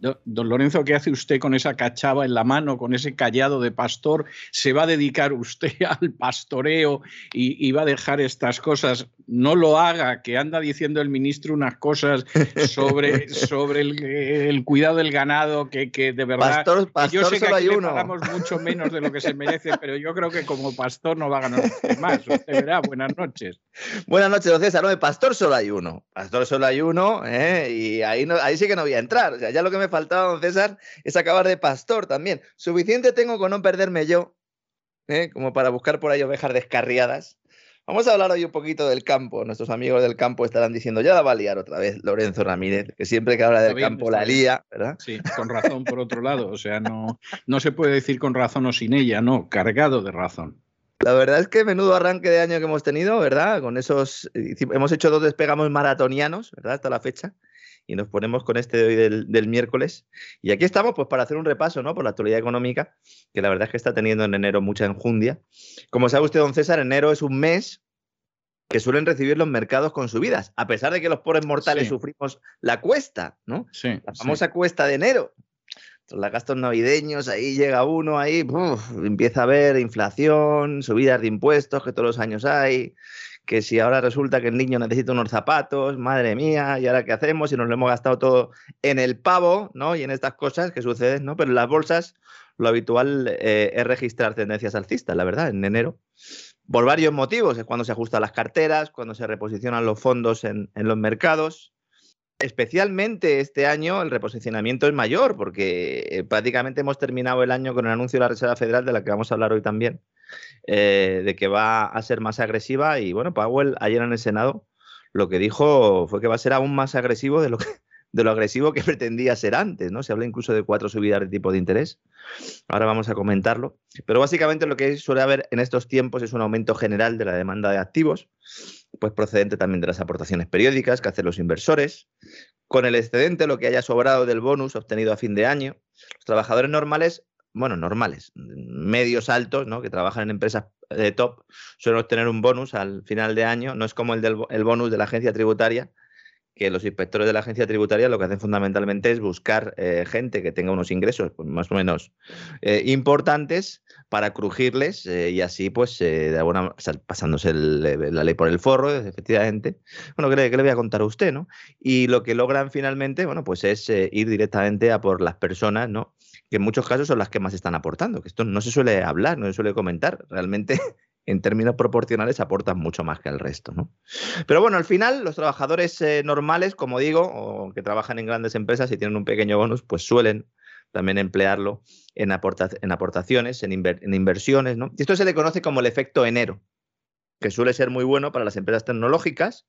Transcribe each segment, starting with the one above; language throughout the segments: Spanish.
Don Lorenzo, ¿qué hace usted con esa cachava en la mano, con ese callado de pastor? ¿Se va a dedicar usted al pastoreo y, va a dejar estas cosas? No lo haga, que anda diciendo el ministro unas cosas sobre, sobre el, cuidado del ganado, que, de verdad... Pastor, yo sé que aquí le pagamos mucho menos de lo que se merece, pero yo creo que como pastor no va a ganar más. Usted verá, buenas noches. Buenas noches, don César. No, de pastor solo hay uno. Pastor solo hay uno, ¿eh? y ahí, no, ahí sí que no voy a entrar. O sea, ya lo que me faltaba, don César, es acabar de pastor también. Suficiente tengo con no perderme yo, ¿eh? como para buscar por ahí ovejas descarriadas. Vamos a hablar hoy un poquito del campo. Nuestros amigos del campo estarán diciendo, ya la va a liar otra vez Lorenzo Ramírez, que siempre que habla del campo la lía, ¿verdad? Sí, con razón por otro lado. O sea, no, no se puede decir con razón o sin ella, no, cargado de razón. La verdad es que menudo arranque de año que hemos tenido, ¿verdad? Con esos. Hemos hecho dos despegamos maratonianos, ¿verdad? Hasta la fecha y nos ponemos con este de hoy del, miércoles. Y aquí estamos pues para hacer un repaso ¿no? por la actualidad económica, que la verdad es que está teniendo en enero mucha enjundia. Como sabe usted, don César, enero es un mes que suelen recibir los mercados con subidas, a pesar de que los pobres mortales sufrimos la cuesta, ¿no? Sí, la famosa cuesta de enero. Los gastos navideños, ahí llega uno, ahí empieza a haber inflación, subidas de impuestos que todos los años hay, que si ahora resulta que el niño necesita unos zapatos, madre mía, ¿y ahora qué hacemos? Y nos lo hemos gastado todo en el pavo, ¿no? Y en estas cosas que suceden, ¿no? Pero en las bolsas lo habitual eh, es registrar tendencias alcistas, la verdad, en enero. Por varios motivos, es cuando se ajustan las carteras, cuando se reposicionan los fondos en, los mercados. Especialmente este año el reposicionamiento es mayor, porque eh, prácticamente hemos terminado el año con el anuncio de la Reserva Federal, de la que vamos a hablar hoy también, eh, de que va a ser más agresiva. Y bueno, Powell ayer en el Senado lo que dijo fue que va a ser aún más agresivo de lo de lo agresivo que pretendía ser antes, ¿no? Se habla incluso de cuatro subidas de tipo de interés. Ahora vamos a comentarlo. Pero básicamente lo que suele haber en estos tiempos es un aumento general de la demanda de activos, pues procedente también de las aportaciones periódicas que hacen los inversores, con el excedente, lo que haya sobrado del bonus obtenido a fin de año. Los trabajadores normales bueno, normales, medios altos, ¿no? que trabajan en empresas de top, suelen obtener un bonus al final de año. No es como el del el bonus de la agencia tributaria, que los inspectores de la agencia tributaria lo que hacen fundamentalmente es buscar eh, gente que tenga unos ingresos pues, más o menos eh, importantes para crujirles eh, y así, pues, de alguna pasándose la ley por el forro, efectivamente. Bueno, ¿qué le, le, voy a contar a usted, no? Y lo que logran finalmente, bueno, pues es ir directamente a por las personas, ¿no? Que en muchos casos son las que más están aportando, que esto no se suele hablar, no se suele comentar. Realmente, en términos proporcionales, aportan mucho más que el resto. ¿no? Pero bueno, al final, los trabajadores eh, normales, como digo, o que trabajan en grandes empresas y tienen un pequeño bonus, pues suelen también emplearlo en, en aportaciones, en, en, inversiones. ¿no? Y esto se le conoce como el efecto enero, que suele ser muy bueno para las empresas tecnológicas.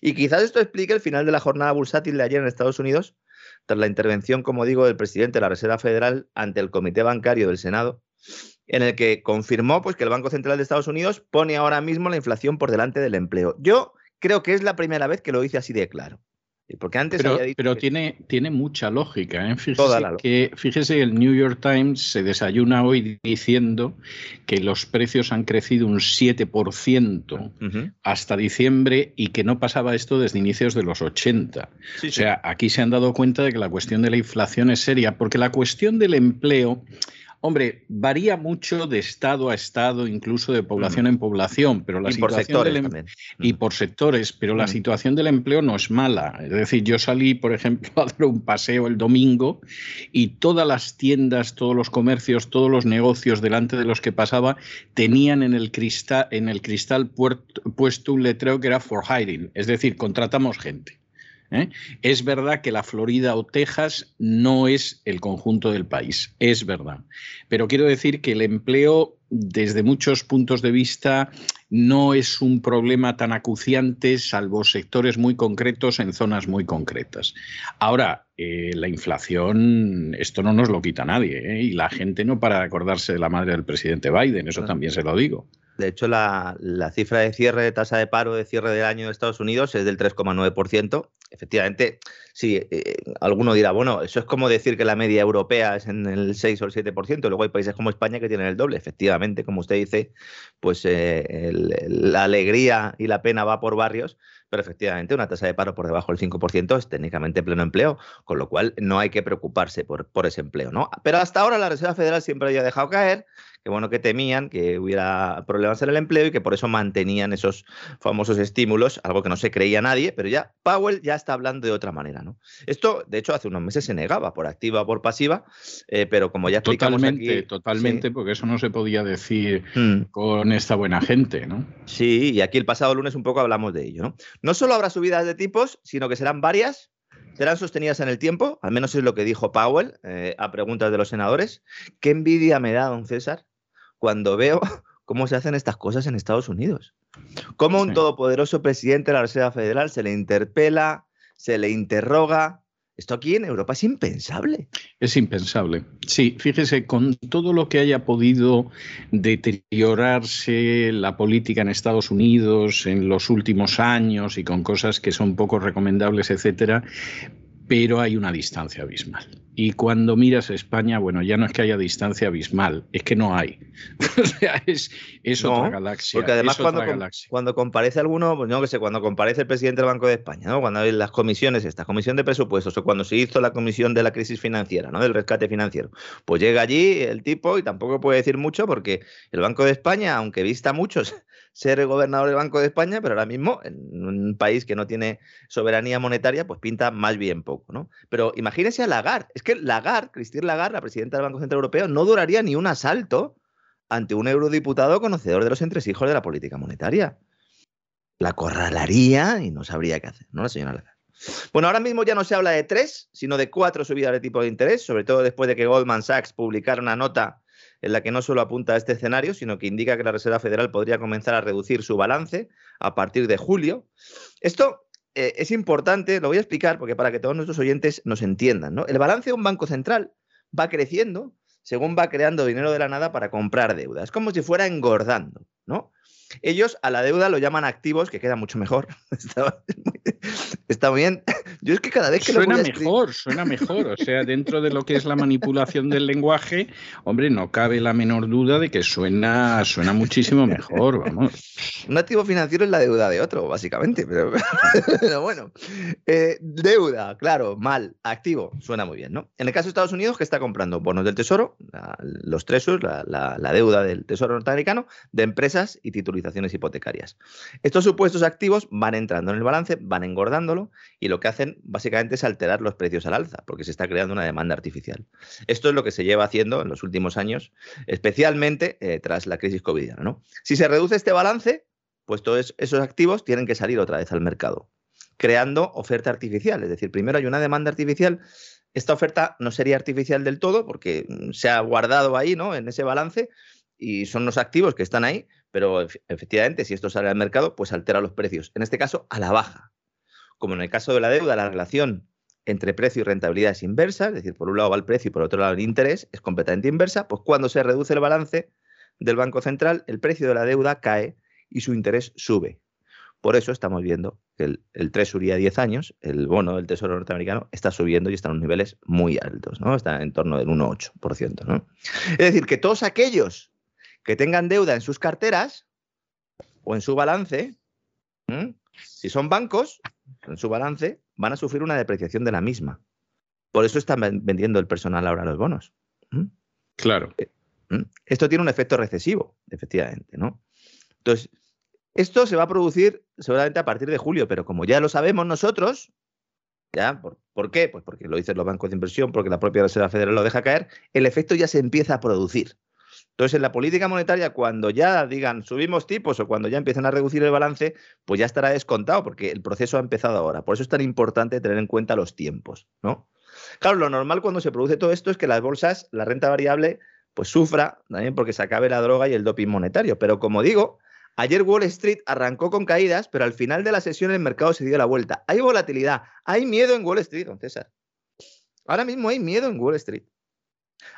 Y quizás esto explique el final de la jornada bursátil de ayer en Estados Unidos, tras la intervención, como digo, del presidente de la Reserva Federal ante el Comité Bancario del Senado, en el que confirmó pues, que el Banco Central de Estados Unidos pone ahora mismo la inflación por delante del empleo. Yo creo que es la primera vez que lo dice así de claro. Porque antes pero, dicho pero tiene, tiene mucha lógica. ¿eh? Fíjese, que, fíjese, el New York Times se desayuna hoy diciendo que los precios han crecido un 7% hasta diciembre y que no pasaba esto desde inicios de los 80. o sea, aquí se han dado cuenta de que la cuestión de la inflación es seria, porque la cuestión del empleo Hombre, varía mucho de estado a estado, incluso de población en población, pero la y por situación sectores del em- también. y por sectores, pero la Mm. situación del empleo no es mala. Es decir, yo salí, por ejemplo, a dar un paseo el domingo y todas las tiendas, todos los comercios, todos los negocios delante de los que pasaba tenían en el cristal, en el cristal puesto un letrero que era for hiring, es decir, contratamos gente. ¿Eh? Es verdad que la Florida o Texas no es el conjunto del país, es verdad. Pero quiero decir que el empleo, desde muchos puntos de vista, no es un problema tan acuciante, salvo sectores muy concretos en zonas muy concretas. Ahora, eh, la inflación, esto no nos lo quita nadie, ¿eh? y la gente no para de acordarse de la madre del presidente Biden, eso Claro. también se lo digo. De hecho, la, cifra de cierre de tasa de paro de cierre del año de Estados Unidos es del 3,9%. Efectivamente, sí, eh, alguno dirá, bueno, eso es como decir que la media europea es en el 6 o el 7%. Luego hay países como España que tienen el doble. Efectivamente, como usted dice, pues eh, la alegría y la pena va por barrios. Pero efectivamente, una tasa de paro por debajo del 5% es técnicamente pleno empleo, con lo cual no hay que preocuparse por, por ese empleo. ¿no? Pero hasta ahora la Reserva Federal siempre había dejado caer que bueno que temían que hubiera problemas en el empleo y que por eso mantenían esos famosos estímulos, algo que no se creía nadie, pero ya Powell ya está hablando de otra manera, ¿no? Esto, de hecho, hace unos meses se negaba por activa o por pasiva, eh, pero como ya explicamos Totalmente, aquí, totalmente, sí. porque eso no se podía decir Mm. con esta buena gente, ¿no? Sí, y aquí el pasado lunes un poco hablamos de ello, ¿no? No solo habrá subidas de tipos, sino que serán varias, serán sostenidas en el tiempo, al menos es lo que dijo Powell eh, a preguntas de los senadores. Qué envidia me da, don César, cuando veo cómo se hacen estas cosas en Estados Unidos. Cómo un todopoderoso presidente de la Reserva Federal se le interpela, se le interroga. Esto aquí en Europa es impensable. Es impensable. Sí, fíjese, con todo lo que haya podido deteriorarse la política en Estados Unidos en los últimos años y con cosas que son poco recomendables, etcétera, pero hay una distancia abismal. Y cuando miras España, bueno, ya no es que haya distancia abismal, es que no hay. o sea, es, es No, otra galaxia. Porque además galaxia. cuando comparece alguno, pues no que sé, cuando comparece el presidente del Banco de España, ¿no? Cuando hay las comisiones, esta comisión de presupuestos, o cuando se hizo la comisión de la crisis financiera, ¿no? Del rescate financiero, pues llega allí el tipo y tampoco puede decir mucho porque el Banco de España, aunque vista muchos ser gobernador del Banco de España, pero ahora mismo en un país que no tiene soberanía monetaria, pues pinta más bien poco, ¿no? Pero imagínese a Lagarde, es que Lagarde, Christine Lagarde, la presidenta del Banco Central Europeo, no duraría ni un asalto ante un eurodiputado conocedor de los entresijos de la política monetaria. La corralaría y no sabría qué hacer, ¿no? La señora Lagarde. Bueno, ahora mismo ya no se habla de tres, sino de cuatro subidas de tipo de interés, sobre todo después de que Goldman Sachs publicara una nota en la que no solo apunta a este escenario, sino que indica que la Reserva Federal podría comenzar a reducir su balance a partir de julio. Esto eh, es importante, lo voy a explicar porque para que todos nuestros oyentes nos entiendan. ¿no? El balance de un banco central va creciendo según va creando dinero de la nada para comprar deuda. Es como si fuera engordando, ¿no? Ellos a la deuda lo llaman activos, que queda mucho mejor. Está, está bien. Yo es que cada vez que lo Suena voy a escri- mejor, suena mejor. O sea, dentro de lo que es la manipulación del lenguaje, hombre, no cabe la menor duda de que suena, suena muchísimo mejor, vamos. Un activo financiero es la deuda de otro, básicamente. Pero, pero bueno, Eh, deuda, claro, mal. Activo, suena muy bien, ¿no? En el caso de Estados Unidos, que está comprando bonos del Tesoro, la- los tresos, la, la- la deuda del Tesoro norteamericano, de empresas y titulizaciones hipotecarias. Estos supuestos activos van entrando en el balance, van engordándolo y lo que básicamente es alterar los precios al alza, porque se está creando una demanda artificial. Esto es lo que se lleva haciendo en los últimos años, especialmente eh, tras la crisis ¿no? Si se reduce este balance, pues todos esos activos tienen que salir otra vez al mercado, creando oferta artificial. Es decir, primero hay una demanda artificial. Esta oferta no sería artificial del todo porque mm, se ha guardado ahí, ¿no? En ese balance y son los activos que están ahí, pero ef- efectivamente, si esto sale al mercado, pues altera los precios. En este caso, a la baja. Como en el caso de la deuda, la relación entre precio y rentabilidad es inversa, es decir, por un lado va el precio y por otro lado el interés, es completamente inversa, pues cuando se reduce el balance del Banco Central, el precio de la deuda cae y su interés sube. Por eso estamos viendo que el, el Treasury a 10 años, el bono del Tesoro norteamericano, está subiendo y está en unos niveles muy altos, ¿no? Está en torno del 1,8%, ¿no? Es decir, que todos aquellos que tengan deuda en sus carteras o en su balance, si son bancos, en su balance, van a sufrir una depreciación de la misma. Por eso están ven- vendiendo el personal ahora los bonos. ¿m? Claro. ¿Mm? Esto tiene un efecto recesivo, efectivamente, ¿no? Entonces, esto se va a producir seguramente a partir de julio, pero como ya lo sabemos nosotros, ¿ya? ¿Por, qué? Pues porque lo dicen los bancos de inversión, porque la propia Reserva Federal lo deja caer, el efecto ya se empieza a producir. Entonces, en la política monetaria, cuando ya digan subimos tipos o cuando ya empiezan a reducir el balance, pues ya estará descontado, porque el proceso ha empezado ahora. Por eso es tan importante tener en cuenta los tiempos, ¿no? Claro, lo normal cuando se produce todo esto es que las bolsas, la renta variable, pues sufra también porque se acabe la droga y el doping monetario. Pero como digo, ayer Wall Street arrancó con caídas, pero al final de la sesión el mercado se dio la vuelta. Hay volatilidad, hay miedo en Wall Street, don César. Ahora mismo hay miedo en Wall Street.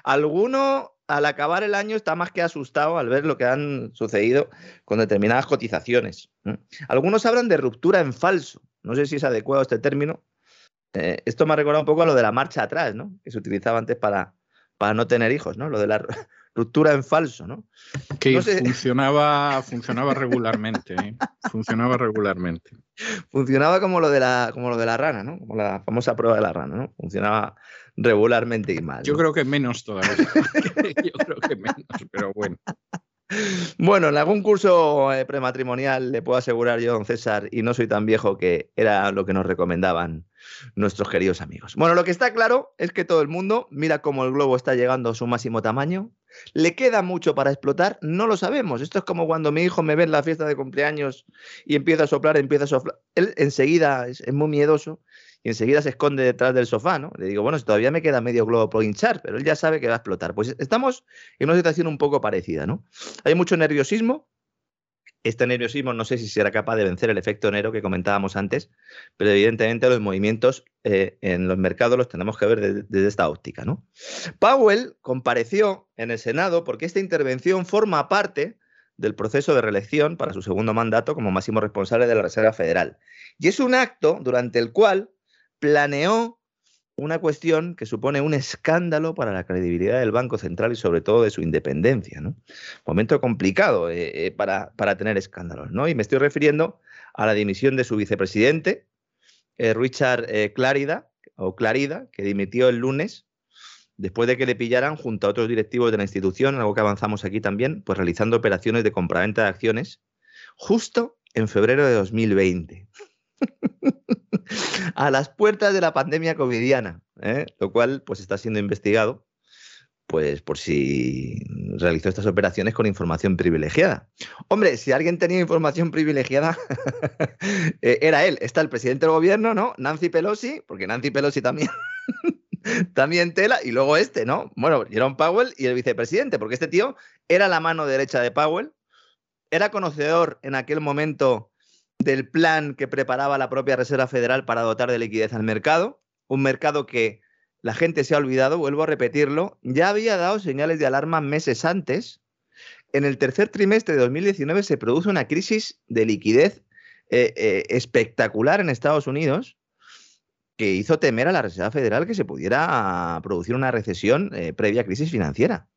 Alguno al acabar el año está más que asustado al ver lo que han sucedido con determinadas cotizaciones. Algunos hablan de ruptura en falso. No sé si es adecuado este término. Eh, esto me ha recordado un poco a lo de la marcha atrás, ¿no? Que se utilizaba antes para, para no tener hijos, ¿no? Lo de la ruptura en falso, ¿no? Que funcionaba, funcionaba regularmente, ¿eh? funcionaba regularmente. Funcionaba como lo de la, como lo de la rana, ¿no? Como la famosa prueba de la rana, ¿no? Funcionaba regularmente y mal. Yo creo que menos todavía. Yo creo que menos, pero bueno. Bueno, en algún curso eh, prematrimonial le puedo asegurar yo, don César, y no soy tan viejo que era lo que nos recomendaban nuestros queridos amigos. Bueno, lo que está claro es que todo el mundo mira cómo el globo está llegando a su máximo tamaño. ¿Le queda mucho para explotar? No lo sabemos. Esto es como cuando mi hijo me ve en la fiesta de cumpleaños y empieza a soplar, empieza a soplar. Él enseguida es muy miedoso y enseguida se esconde detrás del sofá, ¿no? Le digo, bueno, todavía me queda medio globo por hinchar, pero él ya sabe que va a explotar. Pues estamos en una situación un poco parecida, ¿no? Hay mucho nerviosismo. Este nerviosismo no sé si será capaz de vencer el efecto enero que comentábamos antes, pero evidentemente los movimientos eh, en los mercados los tenemos que ver desde, desde esta óptica, ¿no? Powell compareció en el Senado porque esta intervención forma parte del proceso de reelección para su segundo mandato como máximo responsable de la Reserva Federal. Y es un acto durante el cual planeó una cuestión que supone un escándalo para la credibilidad del Banco Central y sobre todo de su independencia. Momento complicado eh, eh, para, para, tener escándalos. ¿no? Y me estoy refiriendo a la dimisión de su vicepresidente, eh, Richard Clarida, o Clarida, que dimitió el lunes después de que le pillaran junto a otros directivos de la institución, algo que avanzamos aquí también, pues realizando operaciones de compraventa de acciones justo en febrero de 2020 a las puertas de la pandemia covidiana, ¿eh? lo cual pues está siendo investigado pues por si realizó estas operaciones con información privilegiada. Hombre, si alguien tenía información privilegiada, eh, era él. Está el presidente del gobierno, ¿no? Nancy Pelosi, porque Nancy Pelosi también, también tela, y luego este, ¿no? Bueno, Jerome Powell y el vicepresidente, porque este tío era la mano derecha de Powell, era conocedor en aquel momento del plan que preparaba la propia Reserva Federal para dotar de liquidez al mercado, un mercado que la gente se ha olvidado, vuelvo a repetirlo, ya había dado señales de alarma meses antes. En el tercer trimestre de 2019 se produce una crisis de liquidez eh, eh, espectacular en Estados Unidos que hizo temer a la Reserva Federal que se pudiera producir una recesión eh, previa crisis financiera.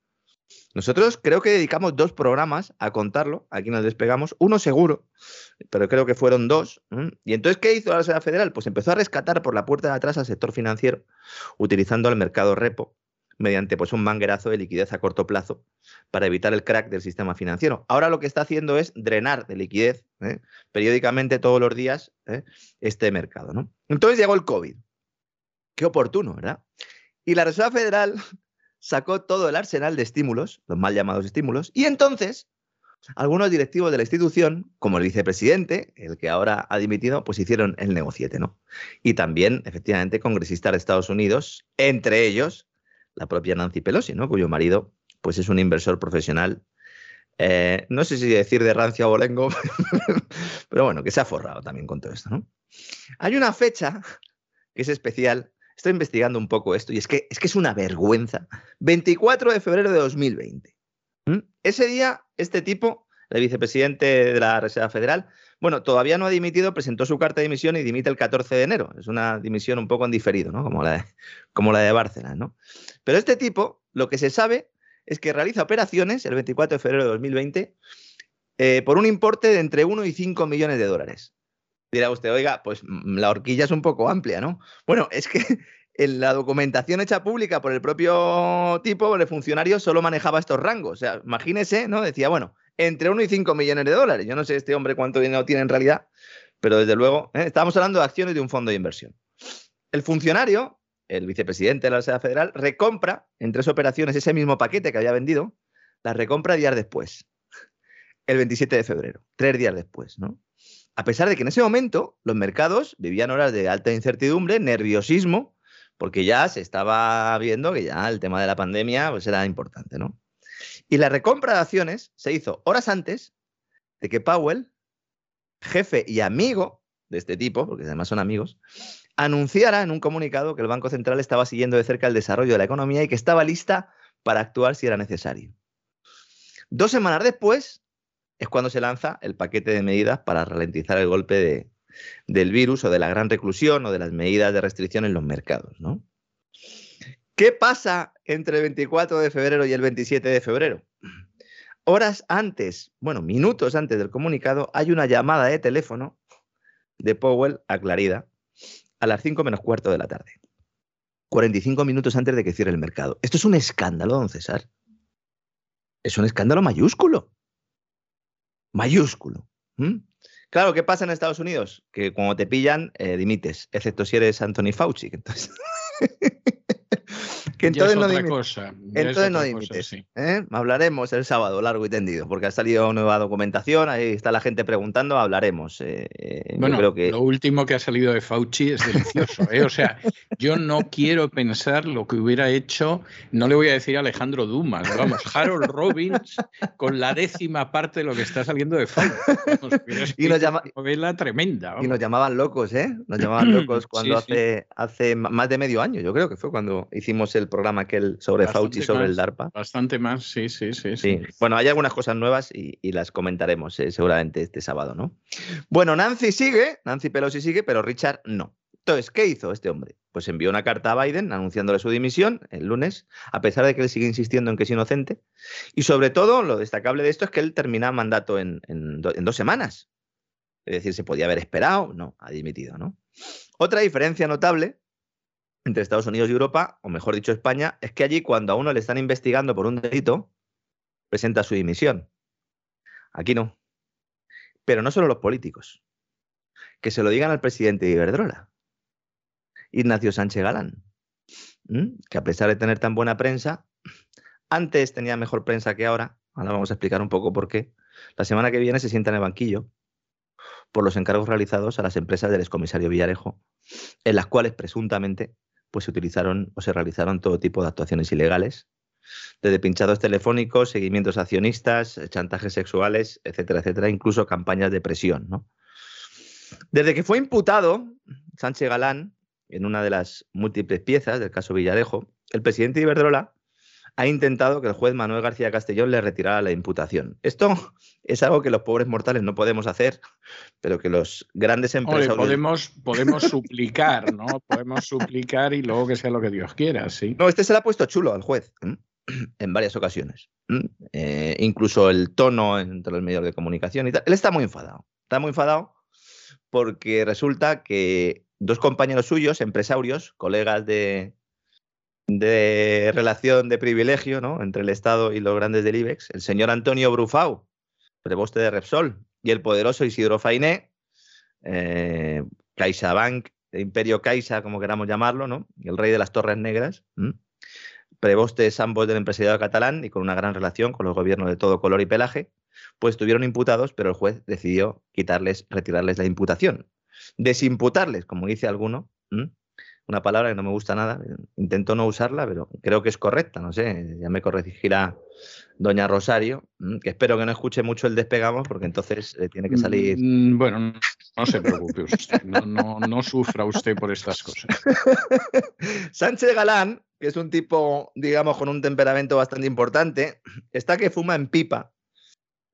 Nosotros creo que dedicamos dos programas a contarlo, aquí nos despegamos, uno seguro, pero creo que fueron dos. Y entonces, ¿qué hizo la Reserva Federal? Pues empezó a rescatar por la puerta de atrás al sector financiero, utilizando el mercado repo mediante pues, un manguerazo de liquidez a corto plazo para evitar el crack del sistema financiero. Ahora lo que está haciendo es drenar de liquidez ¿eh? periódicamente todos los días ¿eh? este mercado. ¿no? Entonces llegó el COVID. Qué oportuno, ¿verdad? Y la Reserva Federal sacó todo el arsenal de estímulos, los mal llamados estímulos, y entonces algunos directivos de la institución, como el vicepresidente, el que ahora ha dimitido, pues hicieron el negociete, ¿no? Y también, efectivamente, congresistas de Estados Unidos, entre ellos la propia Nancy Pelosi, ¿no? Cuyo marido, pues es un inversor profesional. Eh, no sé si decir de rancio bolengo, pero bueno, que se ha forrado también con todo esto, ¿no? Hay una fecha que es especial Estoy investigando un poco esto y es que es, que es una vergüenza. 24 de febrero de 2020. ¿Mm? Ese día, este tipo, el vicepresidente de la Reserva Federal, bueno, todavía no ha dimitido, presentó su carta de dimisión y dimite el 14 de enero. Es una dimisión un poco en diferido, ¿no? Como la de, como la de ¿no? Pero este tipo, lo que se sabe es que realiza operaciones el 24 de febrero de 2020 eh, por un importe de entre 1 y 5 millones de dólares. Dirá usted, oiga, pues mm, la horquilla es un poco amplia, ¿no? Bueno, es que en la documentación hecha pública por el propio tipo, el funcionario solo manejaba estos rangos. O sea, imagínese, ¿no? Decía, bueno, entre 1 y 5 millones de dólares. Yo no sé este hombre cuánto dinero tiene en realidad, pero desde luego, ¿eh? estábamos hablando de acciones de un fondo de inversión. El funcionario, el vicepresidente de la Universidad Federal, recompra en tres operaciones ese mismo paquete que había vendido, la recompra días después, el 27 de febrero, tres días después, ¿no? A pesar de que en ese momento los mercados vivían horas de alta incertidumbre, nerviosismo, porque ya se estaba viendo que ya el tema de la pandemia pues, era importante, ¿no? Y la recompra de acciones se hizo horas antes de que Powell, jefe y amigo de este tipo, porque además son amigos, anunciara en un comunicado que el Banco Central estaba siguiendo de cerca el desarrollo de la economía y que estaba lista para actuar si era necesario. Dos semanas después es cuando se lanza el paquete de medidas para ralentizar el golpe del virus o de la gran reclusión o de las medidas de restricción en los mercados. ¿no? ¿Qué pasa entre el 24 de febrero y el 27 de febrero? Horas antes, bueno, minutos antes del comunicado, hay una llamada de teléfono de Powell a Clarida a las 5 menos cuarto de la tarde. 45 minutos antes de que cierre el mercado. Esto es un escándalo, don César. Es un escándalo mayúsculo. Mayúsculo. Claro, ¿qué pasa en Estados Unidos? Que cuando te pillan, eh, dimites, excepto si eres Anthony Fauci. Entonces... que entonces no cosa, entonces no dimites. ¿eh? Hablaremos el sábado, largo y tendido, porque ha salido nueva documentación, ahí está la gente preguntando, hablaremos. Eh, eh, bueno, creo que... lo último que ha salido de Fauci es delicioso. O sea, yo no quiero pensar lo que hubiera hecho, no le voy a decir a Alejandro Dumas, vamos, Harold Robbins con la décima parte de lo que está saliendo de Fauci. y nos llama... novela tremenda. Y nos llamaban locos, ¿eh? Nos llamaban locos cuando hace, hace más de medio año, yo creo que fue cuando hicimos el programa aquel sobre Fauci, sobre el DARPA. Bastante más, sí, sí, sí, sí. Bueno, hay algunas cosas nuevas y, las comentaremos eh, seguramente este sábado, ¿no? Bueno, Nancy sigue, Nancy Pelosi sigue, pero Richard no. Entonces, ¿qué hizo este hombre? Pues envió una carta a Biden anunciándole su dimisión el lunes, a pesar de que él sigue insistiendo en que es inocente. Y sobre todo, lo destacable de esto es que él termina mandato en, en dos semanas. Es decir, se podía haber esperado, no, ha dimitido, ¿no? Otra diferencia notable entre Estados Unidos y Europa, o mejor dicho España, es que allí cuando a uno le están investigando por un delito, presenta su dimisión. Aquí no. Pero no solo los políticos. Que se lo digan al presidente de Iberdrola, Ignacio Sánchez Galán, que a pesar de tener tan buena prensa, antes tenía mejor prensa que ahora. Ahora vamos a explicar un poco por qué. La semana que viene se sienta en el banquillo por los encargos realizados a las empresas del excomisario Villarejo, en las cuales presuntamente pues se utilizaron o se realizaron todo tipo de actuaciones ilegales, desde pinchados telefónicos, seguimientos accionistas, chantajes sexuales, etcétera, etcétera, incluso campañas de presión. ¿no? Desde que fue imputado Sánchez Galán en una de las múltiples piezas del caso Villarejo, el presidente de Iberdrola ha intentado que el juez Manuel García Castellón le retirara la imputación. Esto es algo que los pobres mortales no podemos hacer, pero que los grandes empresarios... podemos, podemos suplicar, ¿no? Podemos suplicar y luego que sea lo que Dios quiera, sí. No, este se le ha puesto chulo al juez en varias ocasiones. Eh, incluso el tono entre los medios de comunicación y tal. Él está muy enfadado. Está muy enfadado porque resulta que dos compañeros suyos, empresarios, colegas de, de relación de privilegio ¿no? entre el Estado y los grandes del IBEX, el señor Antonio Brufau, preboste de Repsol, y el poderoso Isidro Fainé, eh, CaixaBank, Imperio Caixa, como queramos llamarlo, ¿no? el rey de las Torres Negras, prebostes ambos del empresariado catalán y con una gran relación con los gobiernos de todo color y pelaje, pues estuvieron imputados, pero el juez decidió quitarles, retirarles la imputación. Desimputarles, como dice alguno, una palabra que no me gusta nada. Intento no usarla, pero creo que es correcta, no sé, ya me corregirá doña Rosario, mm, que espero que no escuche mucho el despegamos, porque entonces eh, tiene que salir... Mm, bueno, no se preocupe usted, no, no sufra usted por estas cosas. Sánchez Galán, que es un tipo, digamos, con un temperamento bastante importante, está que fuma en pipa.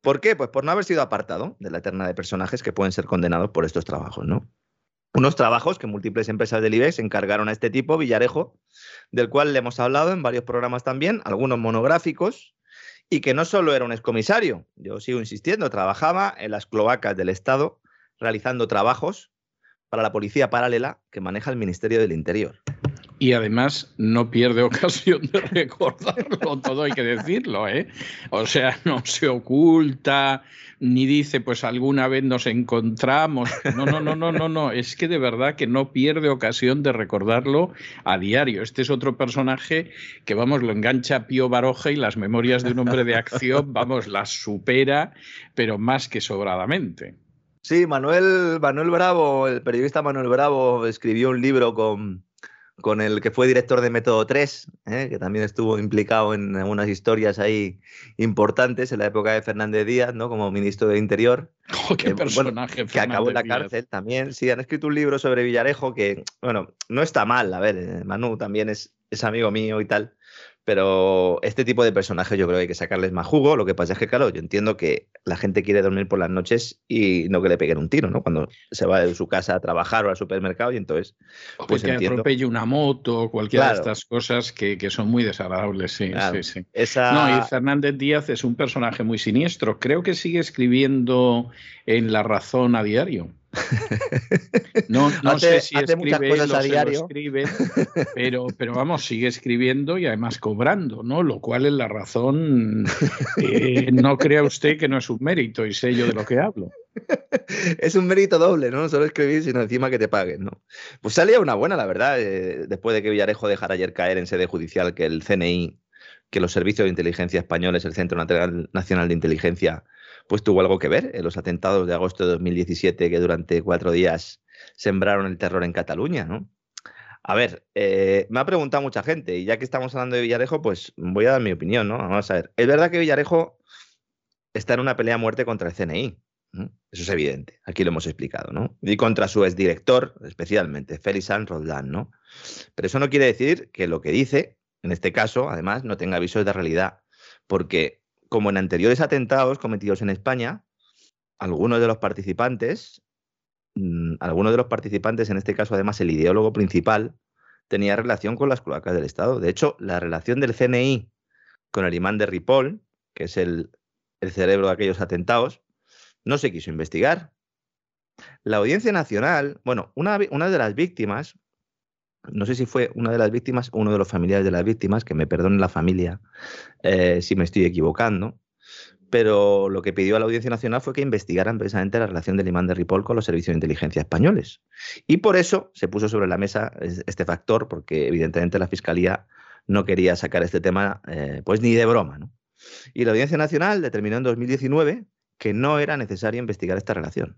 ¿Por qué? Pues por no haber sido apartado de la terna de personajes que pueden ser condenados por estos trabajos, ¿no? Unos trabajos que múltiples empresas del IBEX encargaron a este tipo, Villarejo, del cual le hemos hablado en varios programas también, algunos monográficos, y que no solo era un excomisario, yo sigo insistiendo, trabajaba en las cloacas del Estado realizando trabajos para la policía paralela que maneja el Ministerio del Interior. Y además no pierde ocasión de recordarlo, todo hay que decirlo, ¿eh? O sea, no se oculta ni dice, pues alguna vez nos encontramos. No, no, no, no, no, no, es que de verdad que no pierde ocasión de recordarlo a diario. Este es otro personaje que, vamos, lo engancha Pío Baroja y las memorias de un hombre de acción, vamos, las supera, pero más que sobradamente. Sí, Manuel, Manuel Bravo, el periodista Manuel Bravo, escribió un libro con, con el que fue director de Método 3, ¿eh? que también estuvo implicado en algunas historias ahí importantes en la época de Fernández Díaz, ¿no? Como ministro de Interior. Oh, qué personaje. que acabó en la cárcel también. Sí, han escrito un libro sobre Villarejo que, bueno, no está mal. A ver, eh, Manu también es, es amigo mío y tal. Pero este tipo de personajes yo creo que hay que sacarles más jugo. Lo que pasa es que, claro, yo entiendo que la gente quiere dormir por las noches y no que le peguen un tiro, ¿no? Cuando se va de su casa a trabajar o al supermercado y entonces... Pues que atropelle una moto o cualquiera de estas cosas que, son muy desagradables, sí, sí, sí. No, y Fernández Díaz es un personaje muy siniestro. Creo que sigue escribiendo en La Razón a diario. No, no sé si hace muchas cosas a diario. Escribe, pero, pero vamos, sigue escribiendo y además cobrando, ¿no? Lo cual es la razón. Eh, no crea usted que no es un mérito y sé yo de lo que hablo. Es un mérito doble, ¿no? No solo escribir, sino encima que te paguen, ¿no? Pues salía una buena, la verdad, eh, después de que Villarejo dejara ayer caer en sede judicial que el CNI, que los servicios de inteligencia españoles, el Centro Nacional de Inteligencia, pues tuvo algo que ver en los atentados de agosto de 2017 que durante cuatro días sembraron el terror en Cataluña, ¿no? A ver, eh, me ha preguntado mucha gente y ya que estamos hablando de Villarejo, pues voy a dar mi opinión, ¿no? Vamos a ver. Es verdad que Villarejo está en una pelea a muerte contra el CNI. Eso es evidente. Aquí lo hemos explicado, ¿no? Y contra su exdirector, especialmente, Félix San Roldán, ¿no? Pero eso no quiere decir que lo que dice, en este caso, además, no tenga avisos de realidad. Porque como en anteriores atentados cometidos en España, algunos de los participantes, mm, algunos de los participantes, en este caso además el ideólogo principal, tenía relación con las cloacas del Estado. De hecho, la relación del CNI con el imán de Ripoll, que es el, cerebro de aquellos atentados, no se quiso investigar. La Audiencia Nacional, bueno, una, una, de las víctimas, no sé si fue una de las víctimas o uno de los familiares de las víctimas, que me perdone la familia eh, si me estoy equivocando, pero lo que pidió a la Audiencia Nacional fue que investigaran precisamente la relación del imán de Ripoll con los servicios de inteligencia españoles. Y por eso se puso sobre la mesa este factor, porque evidentemente la Fiscalía no quería sacar este tema eh, pues ni de broma. Y la Audiencia Nacional determinó en 2019 que no era necesario investigar esta relación.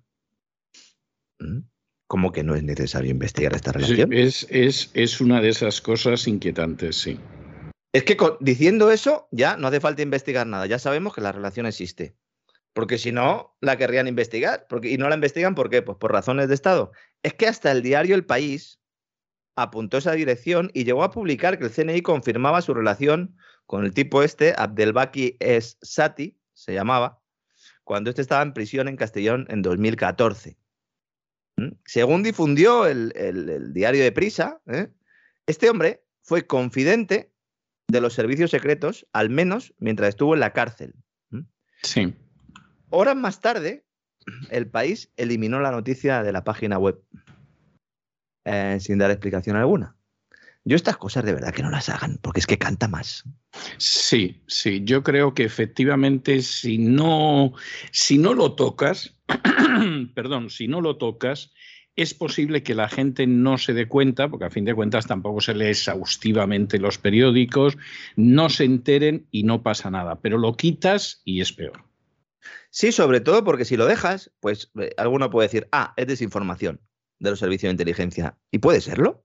¿Mm? ¿Cómo que no es necesario investigar esta relación? es, es, es una de esas cosas inquietantes, sí. Es que diciendo eso ya no hace falta investigar nada, ya sabemos que la relación existe. Porque si no, la querrían investigar. Porque, y no la investigan, ¿por qué? Pues por razones de Estado. Es que hasta el diario El País apuntó esa dirección y llegó a publicar que el CNI confirmaba su relación con el tipo este, Abdelbaki Es Sati, se llamaba, cuando este estaba en prisión en Castellón en 2014. Según difundió el, diario de Prisa, ¿eh? este hombre fue confidente de los servicios secretos, al menos mientras estuvo en la cárcel. Sí. Horas más tarde, el país eliminó la noticia de la página web eh, sin dar explicación alguna. Yo estas cosas de verdad que no las hagan, porque es que canta más. Sí, sí, yo creo que efectivamente si no, si no lo tocas, perdón, si no lo tocas, es posible que la gente no se dé cuenta, porque a fin de cuentas tampoco se lee exhaustivamente los periódicos, no se enteren y no pasa nada, pero lo quitas y es peor. Sí, sobre todo porque si lo dejas, pues eh, alguno puede decir, ah, es desinformación de los servicios de inteligencia. Y puede serlo.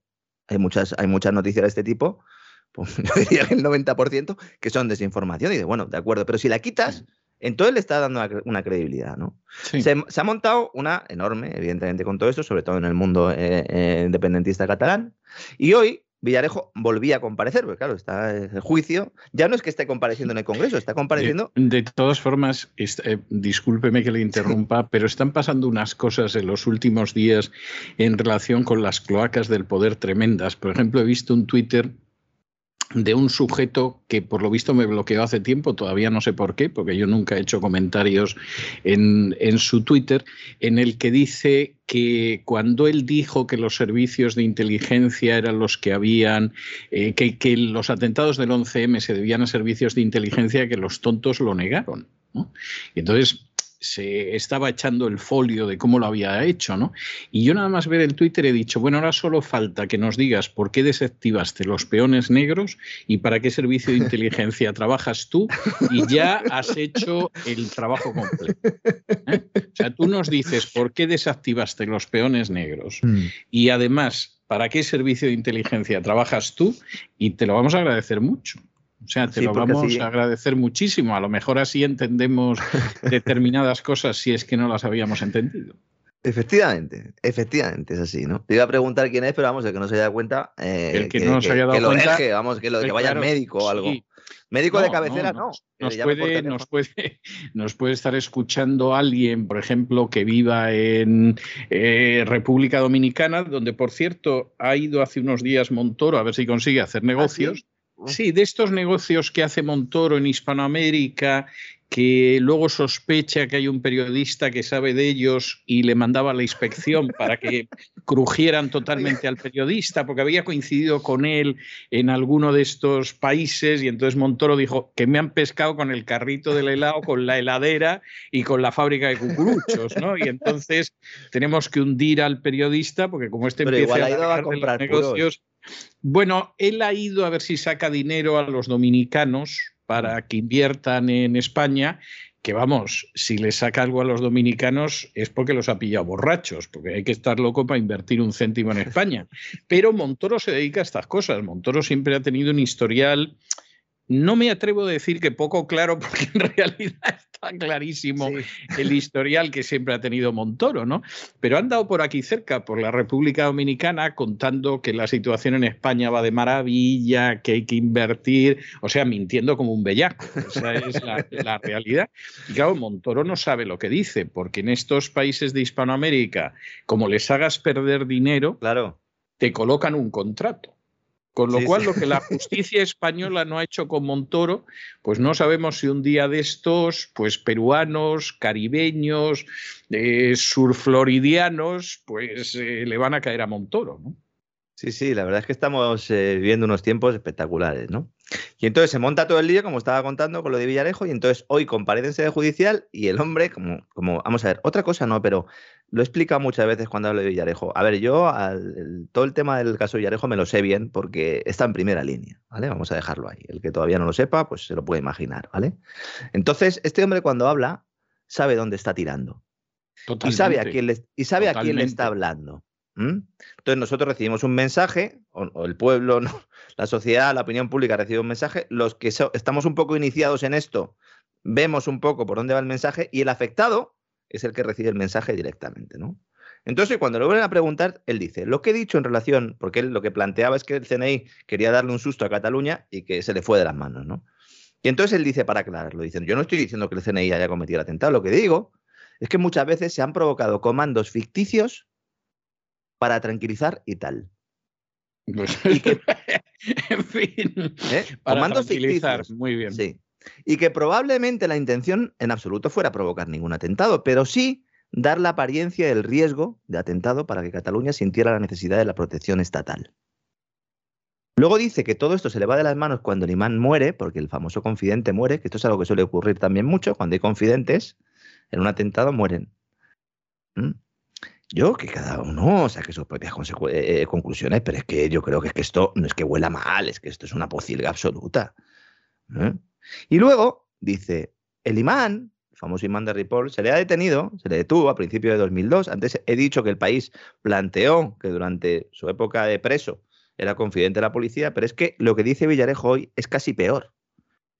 Hay muchas, hay muchas noticias de este tipo, pues yo diría que el 90% que son desinformación. Y de bueno, de acuerdo, pero si la quitas, entonces le está dando una, credibilidad, ¿no? Se, ha montado una enorme, evidentemente, con todo esto, sobre todo en el mundo eh, eh, independentista catalán. Y hoy Villarejo volvía a comparecer, porque claro, está el juicio. Ya no es que esté compareciendo en el Congreso, está compareciendo. De, todas formas, eh, discúlpeme que le interrumpa, pero están pasando unas cosas en los últimos días en relación con las cloacas del poder tremendas. Por ejemplo, he visto un Twitter de un sujeto que por lo visto me bloqueó hace tiempo, todavía no sé por qué, porque yo nunca he hecho comentarios en, su Twitter, en el que dice que cuando él dijo que los servicios de inteligencia eran los que habían, eh, que, que, los atentados del 11M se debían a servicios de inteligencia, que los tontos lo negaron. Y entonces se estaba echando el folio de cómo lo había hecho, ¿no? Y yo nada más ver el Twitter he dicho, bueno, ahora solo falta que nos digas por qué desactivaste los peones negros y para qué servicio de inteligencia trabajas tú y ya has hecho el trabajo completo. ¿eh? O sea, tú nos dices por qué desactivaste los peones negros mm. y además para qué servicio de inteligencia trabajas tú y te lo vamos a agradecer mucho. O sea, te lo vamos a agradecer muchísimo. A lo mejor así entendemos determinadas cosas si es que no las habíamos entendido. Efectivamente, efectivamente es así, ¿no? Te iba a preguntar quién es, pero vamos, el que no se haya dado cuenta. Eh, el que, no se haya dado cuenta. Lo deje, vamos, que, lo, que vaya al médico o algo. Médico de cabecera, no. Nos, puede, nos, puede, nos, puede, estar escuchando alguien, por ejemplo, que viva en eh, República Dominicana, donde, por cierto, ha ido hace unos días Montoro a ver si consigue hacer ¿Ah, negocios. Sí, de estos negocios que hace Montoro en Hispanoamérica, que luego sospecha que hay un periodista que sabe de ellos y le mandaba la inspección para que crujieran totalmente al periodista, porque había coincidido con él en alguno de estos países y entonces Montoro dijo que me han pescado con el carrito del helado, con la heladera y con la fábrica de cucuruchos, ¿no? Y entonces tenemos que hundir al periodista porque como este empieza a, a comprar negocios... Bueno, él ha ido a ver si saca dinero a los dominicanos para que inviertan en España, que vamos, si le saca algo a los dominicanos es porque los ha pillado borrachos, porque hay que estar loco para invertir un céntimo en España. Pero Montoro se dedica a estas cosas. Montoro siempre ha tenido un historial no me atrevo a decir que poco claro, porque en realidad está clarísimo el historial que siempre ha tenido Montoro, ¿no? Pero han dado por aquí cerca, por la República Dominicana, contando que la situación en España va de maravilla, que hay que invertir, o sea, mintiendo como un bellaco. Esa es la, la realidad. Y claro, Montoro no sabe lo que dice, porque en estos países de Hispanoamérica, como les hagas perder dinero, claro. te colocan un contrato. Con lo cual, lo que la justicia española no ha hecho con Montoro, pues no sabemos si un día de estos, pues peruanos, caribeños, eh, surfloridianos, pues eh, le van a caer a Montoro, ¿no? Sí, sí, la verdad es que estamos eh, viviendo unos tiempos espectaculares, ¿no? Y entonces se monta todo el día, como estaba contando con lo de Villarejo, y entonces hoy comparece en sede judicial y el hombre, como, como, vamos a ver, otra cosa no, pero lo he explicado muchas veces cuando hablo de Villarejo. A ver, yo todo el tema del caso de Villarejo me lo sé bien porque está en primera línea, ¿vale? Vamos a dejarlo ahí. El que todavía no lo sepa, pues se lo puede imaginar, ¿vale? Entonces, este hombre cuando habla, sabe dónde está tirando. Y sabe a quién le, y sabe a quién le está hablando. Entonces nosotros recibimos un mensaje, o, el pueblo, la sociedad, la opinión pública recibe un mensaje, los que estamos un poco iniciados en esto, vemos un poco por dónde va el mensaje y el afectado es el que recibe el mensaje directamente, ¿no? Entonces, cuando le vuelven a preguntar, él dice, lo que he dicho en relación, porque él lo que planteaba es que el CNI quería darle un susto a Cataluña y que se le fue de las manos, ¿no? Y entonces él dice, para aclararlo, dicen, yo no estoy diciendo que el CNI haya cometido el atentado, lo que digo es que muchas veces se han provocado comandos ficticios para tranquilizar y tal. Pues, en fin, ¿Eh? para tranquilizar, muy bien. Sí. Y que probablemente la intención en absoluto fuera provocar ningún atentado, pero sí dar la apariencia del riesgo de atentado para que Cataluña sintiera la necesidad de la protección estatal. Luego dice que todo esto se le va de las manos cuando el imán muere, porque el famoso confidente muere, que esto es algo que suele ocurrir también mucho, cuando hay confidentes, en un atentado mueren. ¿Mm? Yo, que cada uno saque sus propias eh, conclusiones, pero es que yo creo que, es que esto no es que huela mal, es que esto es una pocilga absoluta. ¿eh? Y luego dice, el imán, el famoso imán de Ripoll, se le ha detenido, se le detuvo a principios de 2002. Antes he dicho que el país planteó que durante su época de preso era confidente de la policía, pero es que lo que dice Villarejo hoy es casi peor.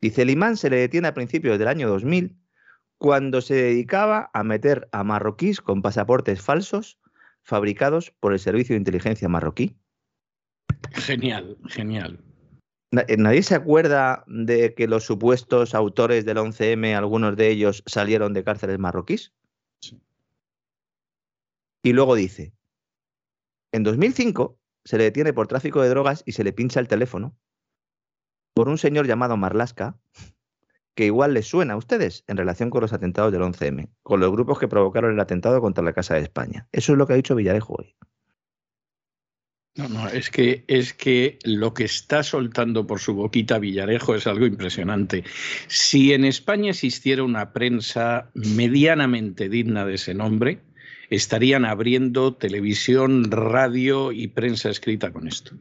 Dice, el imán se le detiene a principios del año 2000 cuando se dedicaba a meter a marroquíes con pasaportes falsos fabricados por el Servicio de Inteligencia marroquí. Genial, genial. Eh, ¿Nadie se acuerda de que los supuestos autores del 11M, algunos de ellos, salieron de cárceles marroquíes? Sí. Y luego dice, en 2005 se le detiene por tráfico de drogas y se le pincha el teléfono por un señor llamado Marlasca, que igual les suena a ustedes en relación con los atentados del 11M, con los grupos que provocaron el atentado contra la Casa de España. Eso es lo que ha dicho Villarejo hoy. No, no, es que, es que lo que está soltando por su boquita Villarejo es algo impresionante. Si en España existiera una prensa medianamente digna de ese nombre, estarían abriendo televisión, radio y prensa escrita con esto.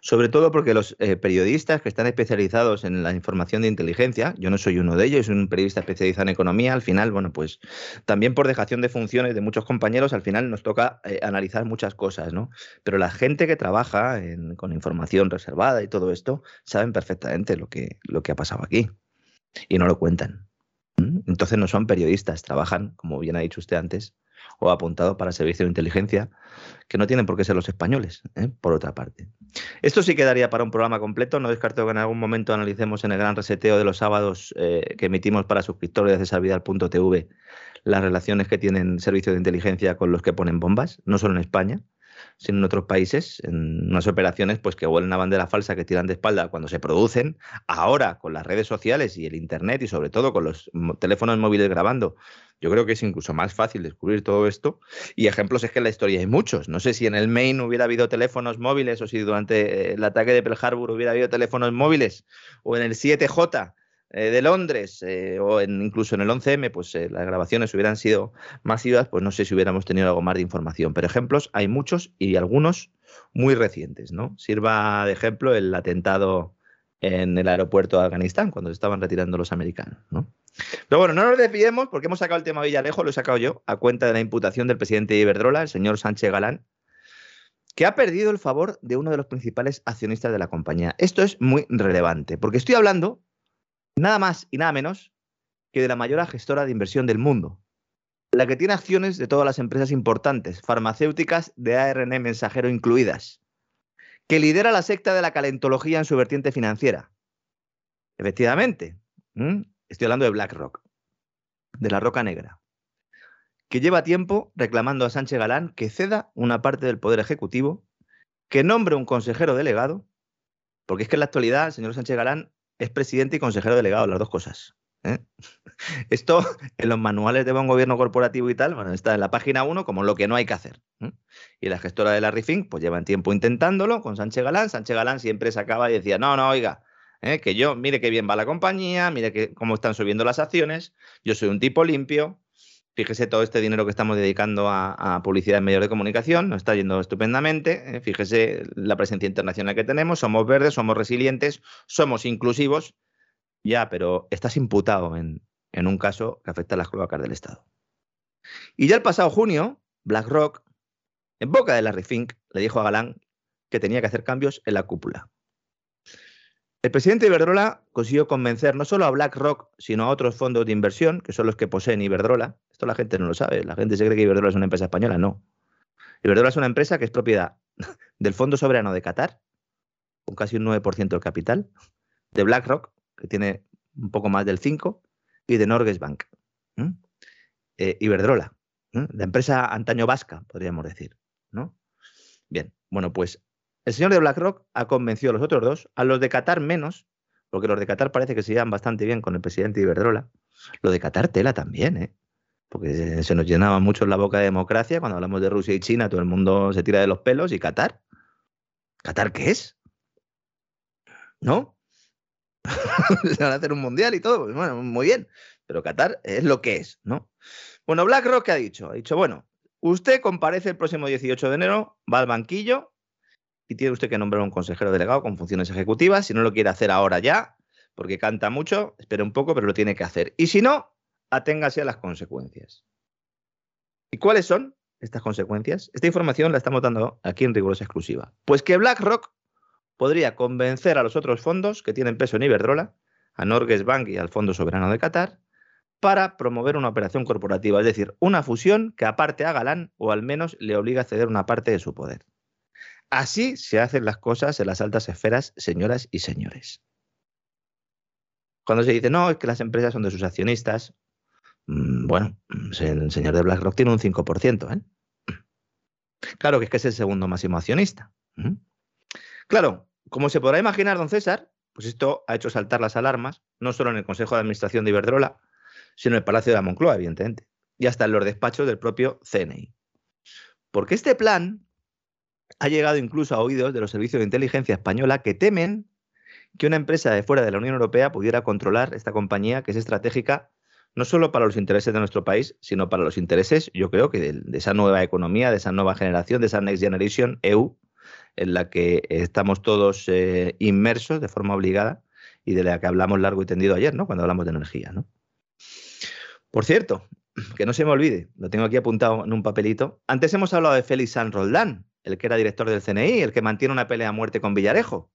Sobre todo porque los eh, periodistas que están especializados en la información de inteligencia, yo no soy uno de ellos, soy un periodista especializado en economía, al final, bueno, pues también por dejación de funciones de muchos compañeros, al final nos toca eh, analizar muchas cosas, ¿no? Pero la gente que trabaja con información reservada y todo esto, saben perfectamente lo que, lo que ha pasado aquí y no lo cuentan. Entonces no son periodistas, trabajan, como bien ha dicho usted antes, o apuntado para servicio de inteligencia, que no tienen por qué ser los españoles, ¿eh? por otra parte. Esto sí quedaría para un programa completo. No descarto que en algún momento analicemos en el gran reseteo de los sábados eh, que emitimos para suscriptores de cesarvidal.tv las relaciones que tienen servicios de inteligencia con los que ponen bombas, no solo en España, sino en otros países, en unas operaciones pues que huelen a bandera falsa que tiran de espalda cuando se producen. Ahora, con las redes sociales y el Internet y sobre todo con los teléfonos móviles grabando, yo creo que es incluso más fácil descubrir todo esto. Y ejemplos es que en la historia hay muchos. No sé si en el Maine hubiera habido teléfonos móviles o si durante eh, el ataque de Pearl Harbor hubiera habido teléfonos móviles o en el 7J eh, de Londres eh, o incluso en el 11M, pues las grabaciones hubieran sido masivas, pues no sé si hubiéramos tenido algo más de información. Pero ejemplos hay muchos y algunos muy recientes, ¿no? Sirva de ejemplo el atentado en el aeropuerto de Afganistán, cuando se estaban retirando los americanos, ¿no? Pero bueno, no nos despidemos porque hemos sacado el tema Villalejo, lo he sacado yo, a cuenta de la imputación del presidente de Iberdrola, el señor Sánchez Galán, que ha perdido el favor de uno de los principales accionistas de la compañía. Esto es muy relevante, porque estoy hablando nada más y nada menos que de la mayor gestora de inversión del mundo, la que tiene acciones de todas las empresas importantes, farmacéuticas de ARN mensajero incluidas, que lidera la secta de la calentología en su vertiente financiera. Efectivamente, Estoy hablando de BlackRock, de la Roca Negra, que lleva tiempo reclamando a Sánchez Galán que ceda una parte del poder ejecutivo, que nombre un consejero delegado, porque es que en la actualidad el señor Sánchez Galán es presidente y consejero delegado, las dos cosas. ¿eh? Esto en los manuales de buen gobierno corporativo y tal, bueno, está en la página 1 como lo que no hay que hacer. ¿eh? Y la gestora de la Rifin, pues llevan tiempo intentándolo con Sánchez Galán. Sánchez Galán siempre sacaba y decía, no, no, oiga, ¿eh? que yo, mire qué bien va la compañía, mire que, cómo están subiendo las acciones, yo soy un tipo limpio, fíjese todo este dinero que estamos dedicando a, publicidad en medios de comunicación, nos está yendo estupendamente, ¿eh? fíjese la presencia internacional que tenemos, somos verdes, somos resilientes, somos inclusivos, ya, pero estás imputado en, en un caso que afecta a las cloacas del Estado. Y ya el pasado junio, BlackRock, en boca de Larry Fink, le dijo a Galán que tenía que hacer cambios en la cúpula. El presidente Iberdrola consiguió convencer no solo a BlackRock, sino a otros fondos de inversión, que son los que poseen Iberdrola. Esto la gente no lo sabe. La gente se cree que Iberdrola es una empresa española. No. Iberdrola es una empresa que es propiedad del Fondo Soberano de Qatar, con casi un 9% del capital, de BlackRock, que tiene un poco más del 5%, y de Norges Bank. Eh, Iberdrola, la empresa antaño vasca, podríamos decir. ¿no? Bien, bueno, pues el señor de BlackRock ha convencido a los otros dos, a los de Qatar menos, porque los de Qatar parece que se llevan bastante bien con el presidente Iberdrola. Lo de Qatar tela también, ¿eh? Porque se nos llenaba mucho la boca de democracia. Cuando hablamos de Rusia y China, todo el mundo se tira de los pelos. ¿Y Qatar? ¿Qatar qué es? ¿No? se van a hacer un mundial y todo. Pues bueno, muy bien. Pero Qatar es lo que es, ¿no? Bueno, BlackRock, ¿qué ha dicho? Ha dicho, bueno, usted comparece el próximo 18 de enero, va al banquillo y tiene usted que nombrar un consejero delegado con funciones ejecutivas. Si no lo quiere hacer ahora ya, porque canta mucho, espere un poco, pero lo tiene que hacer. Y si no, aténgase a las consecuencias. ¿Y cuáles son estas consecuencias? Esta información la estamos dando aquí en rigurosa exclusiva. Pues que BlackRock podría convencer a los otros fondos que tienen peso en Iberdrola, a Norges Bank y al Fondo Soberano de Qatar, para promover una operación corporativa, es decir, una fusión que aparte a Galán o al menos le obliga a ceder una parte de su poder. Así se hacen las cosas en las altas esferas, señoras y señores. Cuando se dice, no, es que las empresas son de sus accionistas, mm, bueno, el señor de BlackRock tiene un 5%. ¿eh? Claro que es que es el segundo máximo accionista. Claro, como se podrá imaginar, don César, Pues esto ha hecho saltar las alarmas, no solo en el Consejo de Administración de Iberdrola, sino en el Palacio de la Moncloa, evidentemente, y hasta en los despachos del propio CNI. Porque este plan ha llegado incluso a oídos de los servicios de inteligencia española que temen que una empresa de fuera de la Unión Europea pudiera controlar esta compañía que es estratégica no solo para los intereses de nuestro país, sino para los intereses, yo creo que de, esa nueva economía, de esa nueva generación, de esa Next Generation EU, en la que estamos todos eh, inmersos de forma obligada y de la que hablamos largo y tendido ayer, ¿no? Cuando hablamos de energía, ¿no? Por cierto, que no se me olvide, lo tengo aquí apuntado en un papelito. Antes hemos hablado de Félix San Roldán, el que era director del CNI, el que mantiene una pelea a muerte con Villarejo.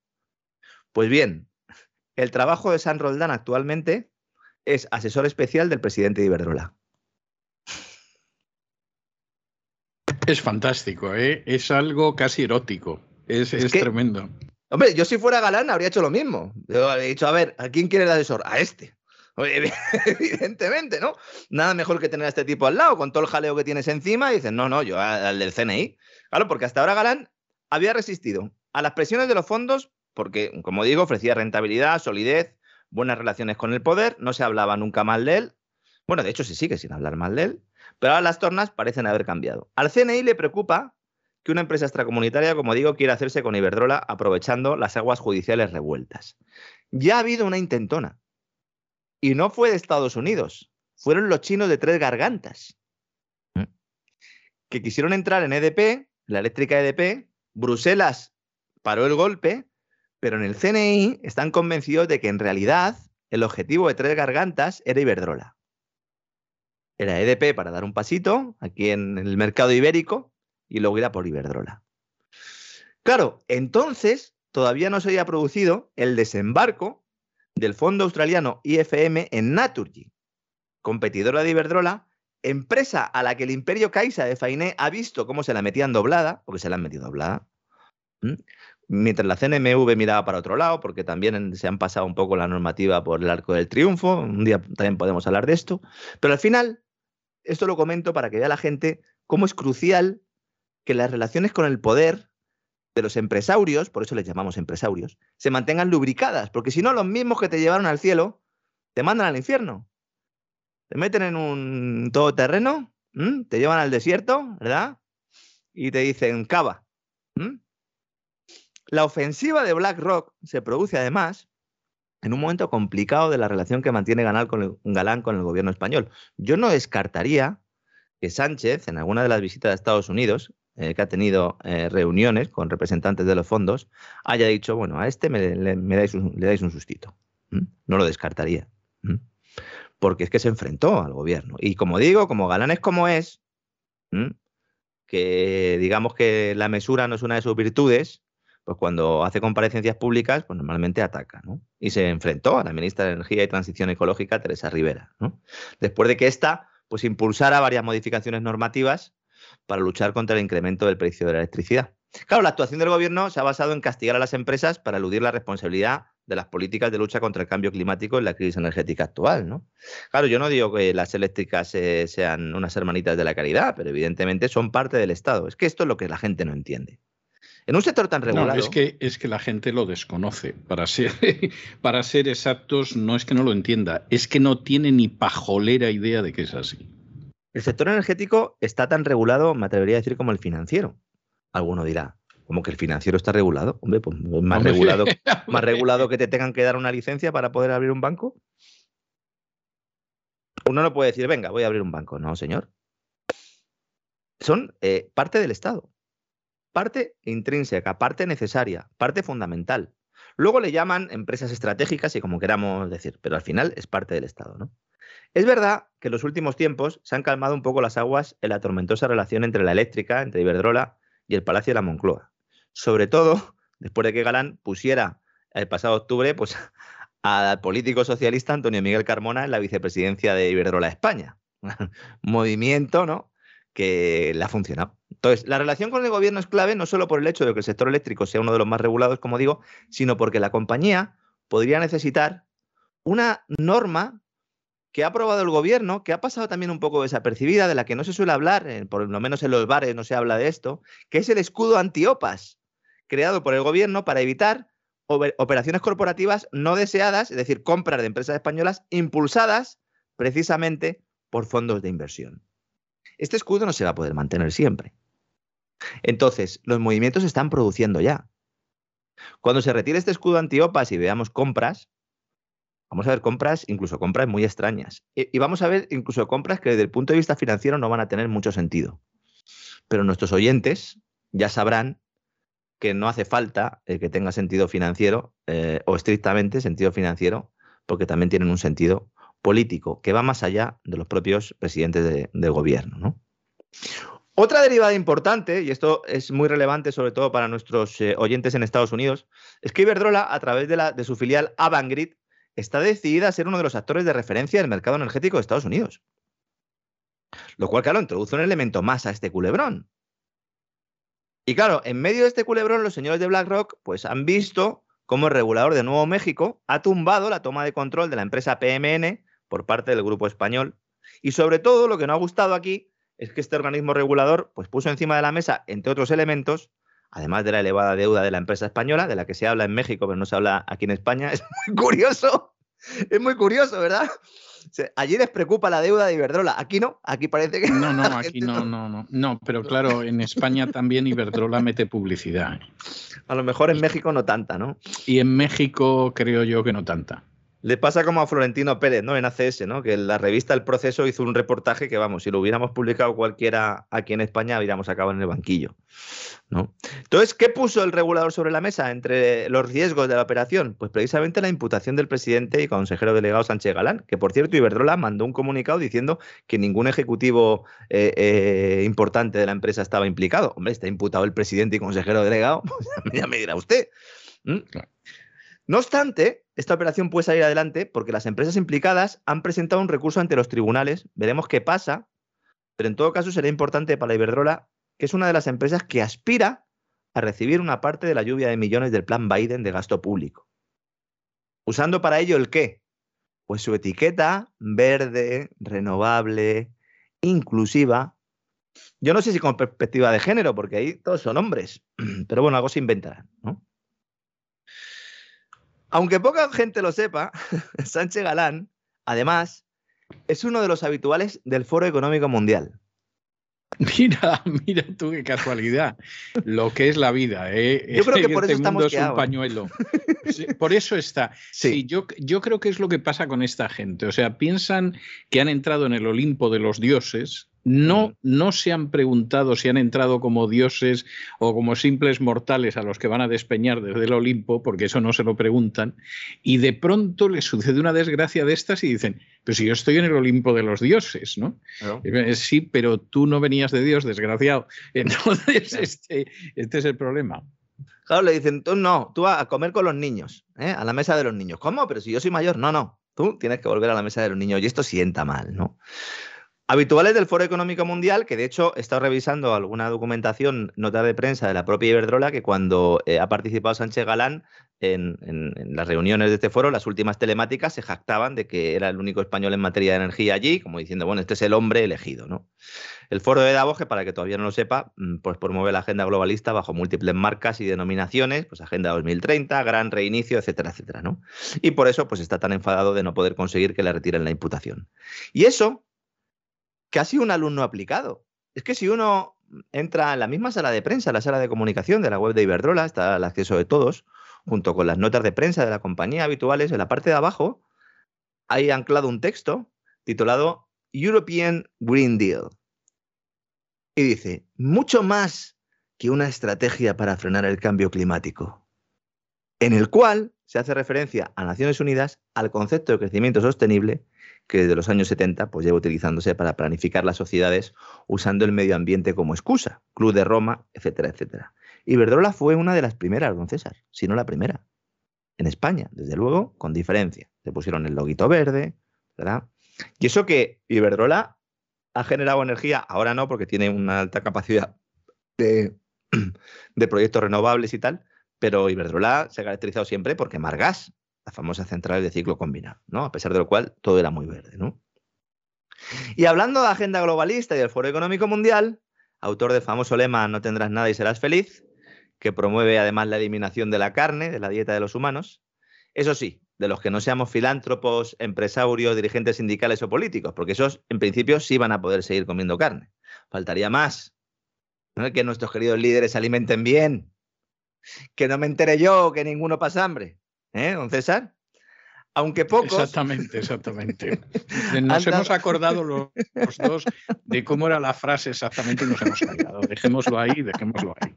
Pues bien, el trabajo de San Roldán actualmente es asesor especial del presidente de Iberdrola. Es fantástico, ¿eh? es algo casi erótico, es, tremendo. Hombre, yo si fuera galán habría hecho lo mismo. Yo habría dicho, a ver, ¿a quién quiere el asesor? A este. evidentemente, ¿no? Nada mejor que tener a este tipo al lado, con todo el jaleo que tienes encima, y dices, no, no, yo al del CNI. Claro, porque hasta ahora Galán había resistido a las presiones de los fondos, porque, como digo, ofrecía rentabilidad, solidez, buenas relaciones con el poder, no se hablaba nunca mal de él. Bueno, de hecho se sigue sin hablar mal de él, pero ahora las tornas parecen haber cambiado. Al CNI le preocupa que una empresa extracomunitaria, como digo, quiera hacerse con Iberdrola aprovechando las aguas judiciales revueltas. Ya ha habido una intentona. Y no fue de Estados Unidos, fueron los chinos de tres gargantas. Que quisieron entrar en EDP, la eléctrica EDP, Bruselas paró el golpe pero en el CNI están convencidos de que en realidad el objetivo de Tres Gargantas era Iberdrola. Era EDP para dar un pasito aquí en el mercado ibérico y luego ir por Iberdrola. Claro, entonces todavía no se había producido el desembarco del fondo australiano IFM en Naturgy, competidora de Iberdrola, empresa a la que el imperio Caixa de Fainé ha visto cómo se la metían doblada, porque se la han metido doblada, mientras la CNMV miraba para otro lado, porque también se han pasado un poco la normativa por el arco del triunfo, un día también podemos hablar de esto, pero al final, esto lo comento para que vea la gente cómo es crucial que las relaciones con el poder de los empresarios, por eso les llamamos empresarios, se mantengan lubricadas, porque si no, los mismos que te llevaron al cielo te mandan al infierno. Te meten en un todoterreno, te llevan al desierto, ¿verdad? Y te dicen, cava. La ofensiva de BlackRock se produce además en un momento complicado de la relación que mantiene Galán con el, Galán con el gobierno español. Yo no descartaría que Sánchez, en alguna de las visitas a Estados Unidos, eh, que ha tenido eh, reuniones con representantes de los fondos, haya dicho, bueno, a este me, le dais un sustito. No lo descartaría. Porque es que se enfrentó al gobierno. Y como digo, como Galán es como es, que digamos que la mesura no es una de sus virtudes, pues cuando hace comparecencias públicas, pues normalmente ataca. Y se enfrentó a la ministra de Energía y Transición Ecológica, Teresa Rivera. Después de que ésta, pues impulsara varias modificaciones normativas para luchar contra el incremento del precio de la electricidad. Claro, la actuación del gobierno se ha basado en castigar a las empresas para eludir la responsabilidad de las políticas de lucha contra el cambio climático en la crisis energética actual, ¿no? Claro, yo no digo que las eléctricas eh, sean unas hermanitas de la caridad, pero evidentemente son parte del Estado. Es que esto es lo que la gente no entiende. En un sector tan regulado. No, es que, es que la gente lo desconoce. Para ser, para ser exactos, no es que no lo entienda, es que no tiene ni pajolera idea de que es así. El sector energético está tan regulado, me atrevería a decir, como el financiero. Alguno dirá, ¿cómo que el financiero está regulado? Hombre, pues más, regulado, más regulado que te tengan que dar una licencia para poder abrir un banco. Uno no puede decir, venga, voy a abrir un banco. No, señor. Son eh, parte del Estado parte intrínseca, parte necesaria, parte fundamental. Luego le llaman empresas estratégicas y como queramos decir, pero al final es parte del Estado, ¿no? Es verdad que en los últimos tiempos se han calmado un poco las aguas en la tormentosa relación entre la eléctrica, entre Iberdrola y el Palacio de la Moncloa. Sobre todo después de que Galán pusiera el pasado octubre pues, al político socialista Antonio Miguel Carmona en la vicepresidencia de Iberdrola España. Movimiento, ¿no? Que le ha funcionado. Entonces, la relación con el gobierno es clave no solo por el hecho de que el sector eléctrico sea uno de los más regulados, como digo, sino porque la compañía podría necesitar una norma que ha aprobado el gobierno, que ha pasado también un poco desapercibida, de la que no se suele hablar, por lo menos en los bares no se habla de esto, que es el escudo antiopas, creado por el gobierno para evitar operaciones corporativas no deseadas, es decir, compras de empresas españolas impulsadas precisamente por fondos de inversión. Este escudo no se va a poder mantener siempre. Entonces, los movimientos se están produciendo ya. Cuando se retire este escudo antiopas y veamos compras, vamos a ver compras, incluso compras muy extrañas. Y, vamos a ver incluso compras que desde el punto de vista financiero no van a tener mucho sentido. Pero nuestros oyentes ya sabrán que no hace falta eh, que tenga sentido financiero eh, o estrictamente sentido financiero, porque también tienen un sentido político que va más allá de los propios presidentes de, gobierno. Otra derivada importante, y esto es muy relevante sobre todo para nuestros eh, oyentes en Estados Unidos, es que Iberdrola, a través de, de su filial Avangrid, está decidida a ser uno de los actores de referencia del mercado energético de Estados Unidos. Lo cual, claro, introduce un elemento más a este culebrón. Y claro, en medio de este culebrón, los señores de BlackRock pues, han visto cómo el regulador de Nuevo México ha tumbado la toma de control de la empresa PMN por parte del grupo español. Y sobre todo, lo que no ha gustado aquí es que este organismo regulador pues, puso encima de la mesa, entre otros elementos, además de la elevada deuda de la empresa española, de la que se habla en México, pero no se habla aquí en España. Es muy curioso, es muy curioso, ¿verdad? Allí les preocupa la deuda de Iberdrola, aquí no, aquí parece que... No, no, aquí no, no, no, no, pero claro, en España también Iberdrola mete publicidad. A lo mejor en México no tanta, ¿no? Y en México creo yo que no tanta. Le pasa como a Florentino Pérez, ¿no? En ACS, ¿no? Que la revista El Proceso hizo un reportaje que, vamos, si lo hubiéramos publicado cualquiera aquí en España, hubiéramos acabado en el banquillo, ¿no? Entonces, ¿qué puso el regulador sobre la mesa entre los riesgos de la operación? Pues precisamente la imputación del presidente y consejero delegado Sánchez Galán, que por cierto, Iberdrola mandó un comunicado diciendo que ningún ejecutivo eh, eh, importante de la empresa estaba implicado. Hombre, está imputado el presidente y consejero delegado, pues ya me dirá usted. No obstante, esta operación puede salir adelante porque las empresas implicadas han presentado un recurso ante los tribunales. Veremos qué pasa, pero en todo caso será importante para Iberdrola, que es una de las empresas que aspira a recibir una parte de la lluvia de millones del plan Biden de gasto público. Usando para ello el qué? Pues su etiqueta verde, renovable, inclusiva. Yo no sé si con perspectiva de género, porque ahí todos son hombres, pero bueno, algo se inventará, ¿no? Aunque poca gente lo sepa, Sánchez Galán, además, es uno de los habituales del Foro Económico Mundial. Mira, mira tú qué casualidad. Lo que es la vida, ¿eh? Yo creo que por este eso estamos es un pañuelo. por eso está. Sí, yo, yo creo que es lo que pasa con esta gente. O sea, piensan que han entrado en el Olimpo de los dioses no, no se han preguntado si han entrado como dioses o como simples mortales a los que van a despeñar desde el Olimpo, porque eso no se lo preguntan, y de pronto les sucede una desgracia de estas y dicen, pero si yo estoy en el Olimpo de los dioses, ¿no? Sí, pero tú no venías de Dios, desgraciado. Entonces, este, este es el problema. Claro, le dicen, tú no, tú a comer con los niños, ¿eh? a la mesa de los niños. ¿Cómo? Pero si yo soy mayor, no, no, tú tienes que volver a la mesa de los niños y esto sienta mal, ¿no? Habituales del Foro Económico Mundial, que de hecho he estado revisando alguna documentación, nota de prensa de la propia Iberdrola, que cuando eh, ha participado Sánchez Galán en, las reuniones de este foro, las últimas telemáticas se jactaban de que era el único español en materia de energía allí, como diciendo, bueno, este es el hombre elegido. ¿no? El foro de Davos, para que todavía no lo sepa, mm, pues promueve la agenda globalista bajo múltiples marcas y denominaciones, pues Agenda 2030, Gran Reinicio, etcétera, etcétera. ¿no? Y por eso pues está tan enfadado de no poder conseguir que le retiren la imputación. Y eso casi un alumno aplicado. Es que si uno entra en la misma sala de prensa, la sala de comunicación de la web de Iberdrola, está al acceso de todos, junto con las notas de prensa de la compañía habituales, en la parte de abajo hay anclado un texto titulado European Green Deal. Y dice, mucho más que una estrategia para frenar el cambio climático, en el cual se hace referencia a Naciones Unidas al concepto de crecimiento sostenible que desde los años 70 pues, lleva utilizándose para planificar las sociedades usando el medio ambiente como excusa, Club de Roma, etcétera, etcétera. Iberdrola fue una de las primeras, don César, si no la primera, en España, desde luego, con diferencia. Se pusieron el loguito verde, ¿verdad? Y eso que Iberdrola ha generado energía, ahora no, porque tiene una alta capacidad de, de proyectos renovables y tal, pero Iberdrola se ha caracterizado siempre porque Margas, las famosas centrales de ciclo combinado, ¿no? A pesar de lo cual todo era muy verde, ¿no? Y hablando de agenda globalista y del Foro Económico Mundial, autor del famoso lema No tendrás nada y serás feliz, que promueve además la eliminación de la carne de la dieta de los humanos. Eso sí, de los que no seamos filántropos, empresarios, dirigentes sindicales o políticos, porque esos en principio sí van a poder seguir comiendo carne. Faltaría más. ¿no? Que nuestros queridos líderes se alimenten bien. Que no me entere yo que ninguno pasa hambre. ¿Eh, don César? aunque pocos. Exactamente, exactamente. Nos hemos acordado los, dos de cómo era la frase exactamente y nos hemos olvidado. Dejémoslo ahí, dejémoslo ahí.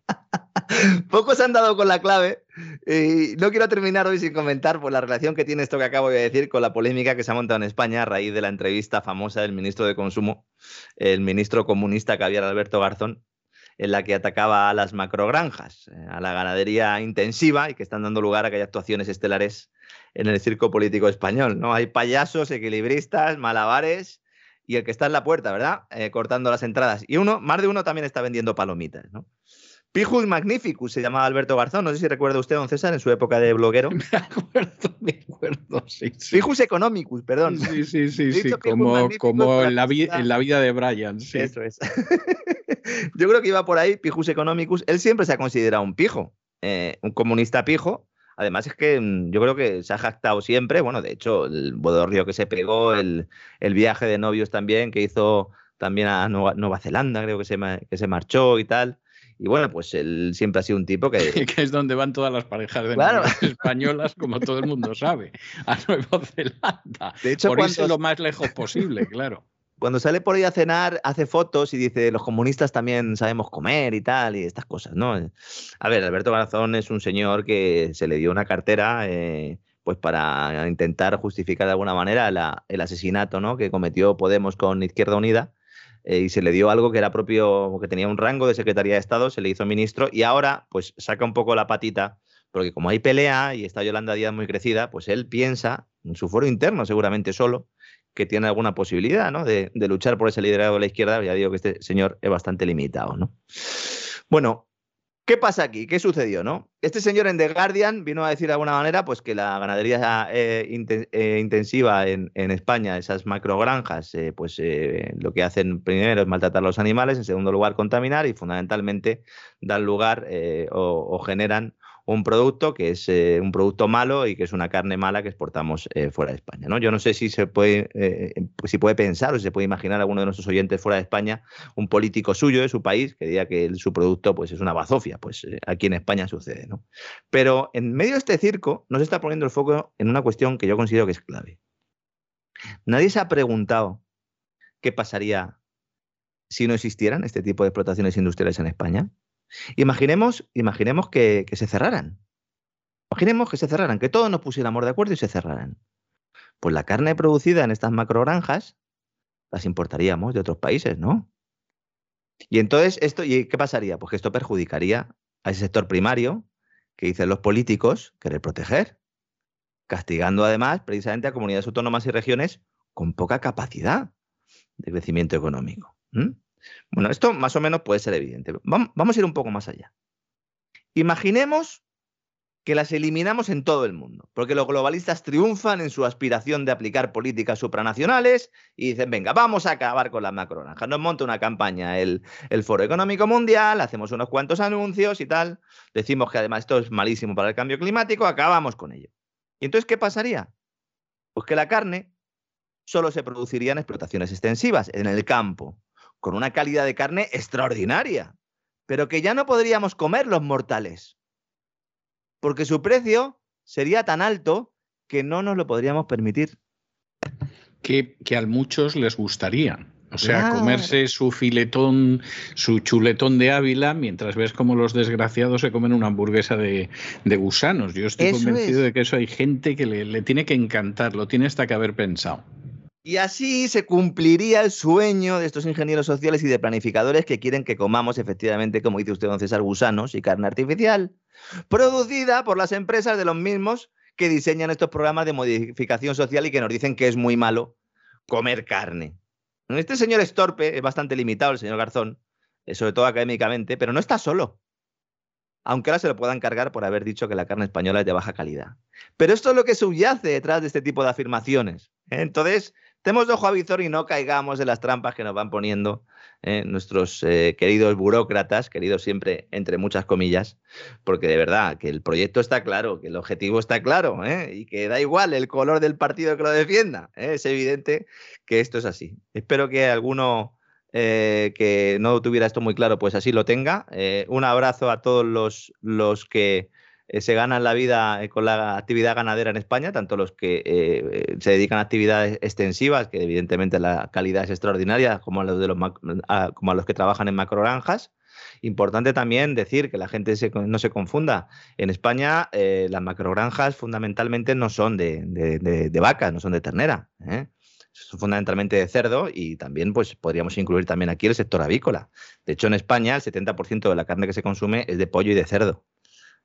Pocos han dado con la clave y no quiero terminar hoy sin comentar por la relación que tiene esto que acabo de decir con la polémica que se ha montado en España a raíz de la entrevista famosa del ministro de Consumo, el ministro comunista Javier Alberto Garzón, en la que atacaba a las macrogranjas, eh, a la ganadería intensiva y que están dando lugar a que haya actuaciones estelares en el circo político español, ¿no? Hay payasos, equilibristas, malabares y el que está en la puerta, ¿verdad? Eh, cortando las entradas. Y uno, más de uno también está vendiendo palomitas, ¿no? Pijus Magnificus se llamaba Alberto Garzón. No sé si recuerda usted, don César, en su época de bloguero. Me acuerdo, me acuerdo, sí. Pijus Economicus, perdón. Sí, sí, sí, sí. Como, como en, la en, la vida de Brian. Sí. Eso es. Yo creo que iba por ahí, Pijus Economicus. Él siempre se ha considerado un pijo, eh, un comunista pijo, Además es que mm, yo creo que se ha jactado siempre, bueno, de hecho, el bodorrio que se pegó, el, viaje de novios también que hizo también a Nueva, Zelanda, creo que se, que se marchó y tal. Y bueno, pues él siempre ha sido un tipo que... que es donde van todas las parejas de claro. españolas, como todo el mundo sabe, a Nueva Zelanda. De hecho, por irse lo más lejos posible, claro cuando sale por ahí a cenar, hace fotos y dice, los comunistas también sabemos comer y tal, y estas cosas, ¿no? A ver, Alberto Garzón es un señor que se le dio una cartera, eh, pues para intentar justificar de alguna manera el asesinato, ¿no? Que cometió Podemos con Izquierda Unida. Eh, y se le dio algo que era propio, que tenía un rango de Secretaría de Estado, se le hizo ministro y ahora pues saca un poco la patita, porque como hay pelea y está Yolanda Díaz muy crecida, pues él piensa, en su foro interno seguramente solo, que tiene alguna posibilidad ¿no? de, luchar por ese liderazgo de la izquierda, ya digo que este señor es bastante limitado. ¿no? Bueno, ¿qué pasa aquí? ¿Qué sucedió? ¿no? Este señor en The Guardian vino a decir de alguna manera pues, que la ganadería eh, eh, intensiva en, España, esas macrogranjas, eh, pues lo que hacen primero es maltratar a los animales, en segundo lugar contaminar y fundamentalmente dan lugar o generan un producto que es eh, un producto malo y que es una carne mala que exportamos eh, fuera de España. ¿no? Yo no sé si se puede, eh, si puede pensar o si se puede imaginar alguno de nuestros oyentes fuera de España, un político suyo de su país que diga que su producto pues, es una bazofia. Pues aquí en España sucede. ¿no? Pero en medio de este circo nos está poniendo el foco en una cuestión que yo considero que es clave. Nadie se ha preguntado qué pasaría si no existieran este tipo de explotaciones industriales en España. Imaginemos, imaginemos que, se cerraran. Imaginemos que se cerraran, que todos nos pusiéramos de acuerdo y se cerraran. Pues la carne producida en estas macrogranjas las importaríamos de otros países, ¿no? Y entonces, esto, ¿y qué pasaría? Pues que esto perjudicaría a ese sector primario que dicen los políticos querer proteger, castigando además precisamente a comunidades autónomas y regiones con poca capacidad de crecimiento económico. Bueno, esto más o menos puede ser evidente. Vamos a ir un poco más allá. Imaginemos que las eliminamos en todo el mundo, porque los globalistas triunfan en su aspiración de aplicar políticas supranacionales y dicen, venga, vamos a acabar con la macronanja. Nos monta una campaña el Foro Económico Mundial, hacemos unos cuantos anuncios y tal, decimos que además esto es malísimo para el cambio climático, acabamos con ello. ¿Y entonces qué pasaría? Pues que la carne solo se produciría en explotaciones extensivas, en el campo, con una calidad de carne extraordinaria, pero que ya no podríamos comer los mortales, porque su precio sería tan alto que no nos lo podríamos permitir. Que, que a muchos les gustaría. O sea, comerse su filetón, su chuletón de Ávila, mientras ves cómo los desgraciados se comen una hamburguesa de, gusanos. Yo estoy convencido de que eso hay gente que le, le, tiene que encantar, lo tiene hasta que haber pensado. Y así se cumpliría el sueño de estos ingenieros sociales y de planificadores que quieren que comamos efectivamente, como dice usted, don César, gusanos y carne artificial, producida por las empresas de los mismos que diseñan estos programas de modificación social y que nos dicen que es muy malo comer carne. Este señor es torpe, es bastante limitado, el señor Garzón, eh, sobre todo académicamente, pero no está solo. Aunque ahora se lo puedan cargar por haber dicho que la carne española es de baja calidad. Pero esto es lo que subyace detrás de este tipo de afirmaciones. Entonces, Tenemos ojo a visor y no caigamos en las trampas que nos van poniendo eh, nuestros eh, queridos burócratas, queridos siempre entre muchas comillas, porque de verdad que el proyecto está claro, que el objetivo está claro ¿eh? y que da igual el color del partido que lo defienda. Es evidente que esto es así. Espero que alguno que no tuviera esto muy claro, pues así lo tenga. un abrazo a todos los, los que eh, se ganan la vida eh, con la actividad ganadera en España, tanto los que eh, se dedican a actividades extensivas, que evidentemente la calidad es extraordinaria, como a los, de los, como a los que trabajan en macrogranjas. Importante también decir que la gente no se confunda. En España las macrogranjas fundamentalmente no son de, de, vaca, no son de ternera. son fundamentalmente de cerdo y también pues podríamos incluir también aquí el sector avícola. De hecho, en España el 70% de la carne que se consume es de pollo y de cerdo.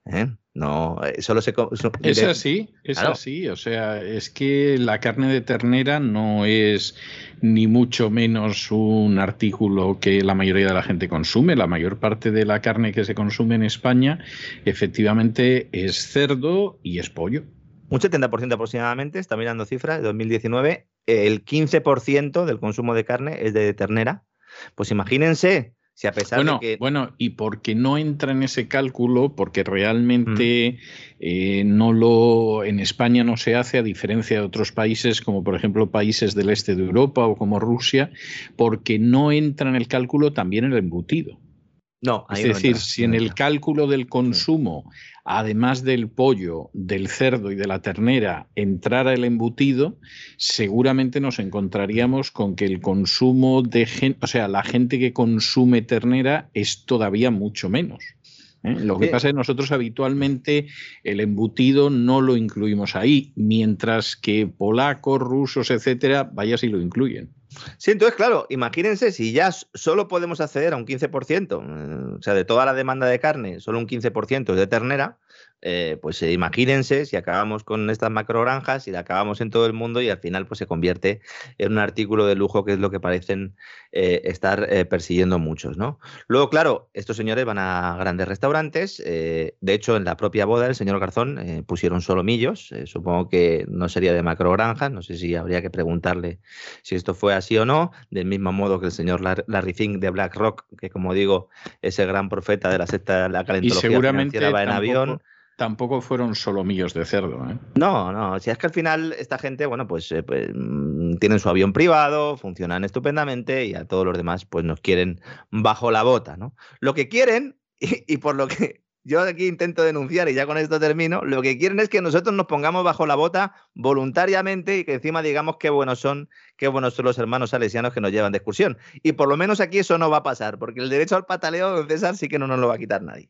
¿Eh? No, eh, solo se. Es así, es así. O sea, es que la carne de ternera no es ni mucho menos un artículo que la mayoría de la gente consume. La mayor parte de la carne que se consume en España, efectivamente, es cerdo y es pollo. Un 70% aproximadamente, está mirando cifras, de 2019, el 15% del consumo de carne es de ternera. Pues imagínense si a pesar bueno, de que... Bueno, y porque no entra en ese cálculo, porque realmente eh, no lo en España no se hace, a diferencia de otros países, como por ejemplo países del este de Europa o como Rusia, porque no entra en el cálculo también el embutido. No, es decir, si en el cálculo del consumo, además del pollo, del cerdo y de la ternera, entrara el embutido, seguramente nos encontraríamos con que el consumo de gente, o sea, la gente que consume ternera es todavía mucho menos. ¿eh? Lo que pasa es que nosotros habitualmente el embutido no lo incluimos ahí, mientras que polacos, rusos, etcétera, vaya si lo incluyen. Sí, entonces, claro, imagínense si ya solo podemos acceder a un 15%, eh, o sea, de toda la demanda de carne, solo un 15% es de ternera, eh, pues eh, imagínense si acabamos con estas macrogranjas y la acabamos en todo el mundo y al final pues se convierte en un artículo de lujo que es lo que parecen eh, estar persiguiendo muchos, ¿no? Luego, claro, estos señores van a grandes restaurantes, de hecho en la propia boda del señor Garzón pusieron solomillos, supongo que no sería de macrogranjas, no sé si habría que preguntarle si esto fue así o no, del mismo modo que el señor Larry Fink de BlackRock, que como digo es el gran profeta de la secta la calentología financiera va en avión tampoco fueron solo millos de cerdo. ¿eh? No, no, si es que al final esta gente, bueno, pues, eh, pues mm, tienen su avión privado, funcionan estupendamente y a todos los demás pues nos quieren bajo la bota, ¿no? Lo que quieren, y, por lo que yo aquí intento denunciar y ya con esto termino, lo que quieren es que nosotros nos pongamos bajo la bota voluntariamente y que encima digamos qué buenos son, qué buenos son los hermanos salesianos que nos llevan de excursión. Y por lo menos aquí eso no va a pasar, porque el derecho al pataleo, don César, sí que no nos lo va a quitar nadie.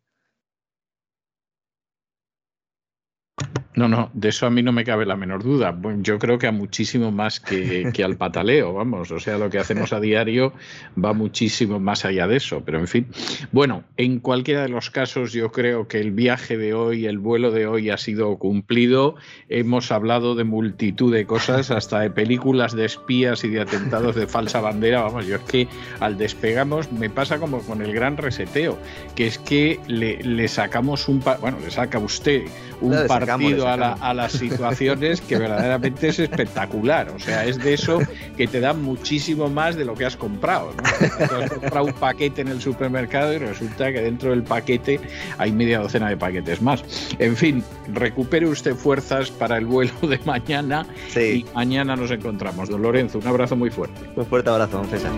No, no, de eso a mí no me cabe la menor duda. yo creo que a muchísimo más que, al pataleo, vamos. O sea, lo que hacemos a diario va muchísimo más allá de eso. Pero en fin, bueno, en cualquiera de los casos, yo creo que el viaje de hoy, el vuelo de hoy ha sido cumplido. Hemos hablado de multitud de cosas, hasta de películas de espías y de atentados de falsa bandera. Vamos, yo es que al despegamos me pasa como con el gran reseteo, que es que le, sacamos un. Bueno, le saca usted un partido a, las situaciones que verdaderamente es espectacular. O sea, es de eso que te dan muchísimo más de lo que has comprado. ¿no? has comprado un paquete en el supermercado y resulta que dentro del paquete hay media docena de paquetes más. En fin, recupere usted fuerzas para el vuelo de mañana y mañana nos encontramos. Don Lorenzo, un abrazo muy fuerte. Un fuerte abrazo, don César.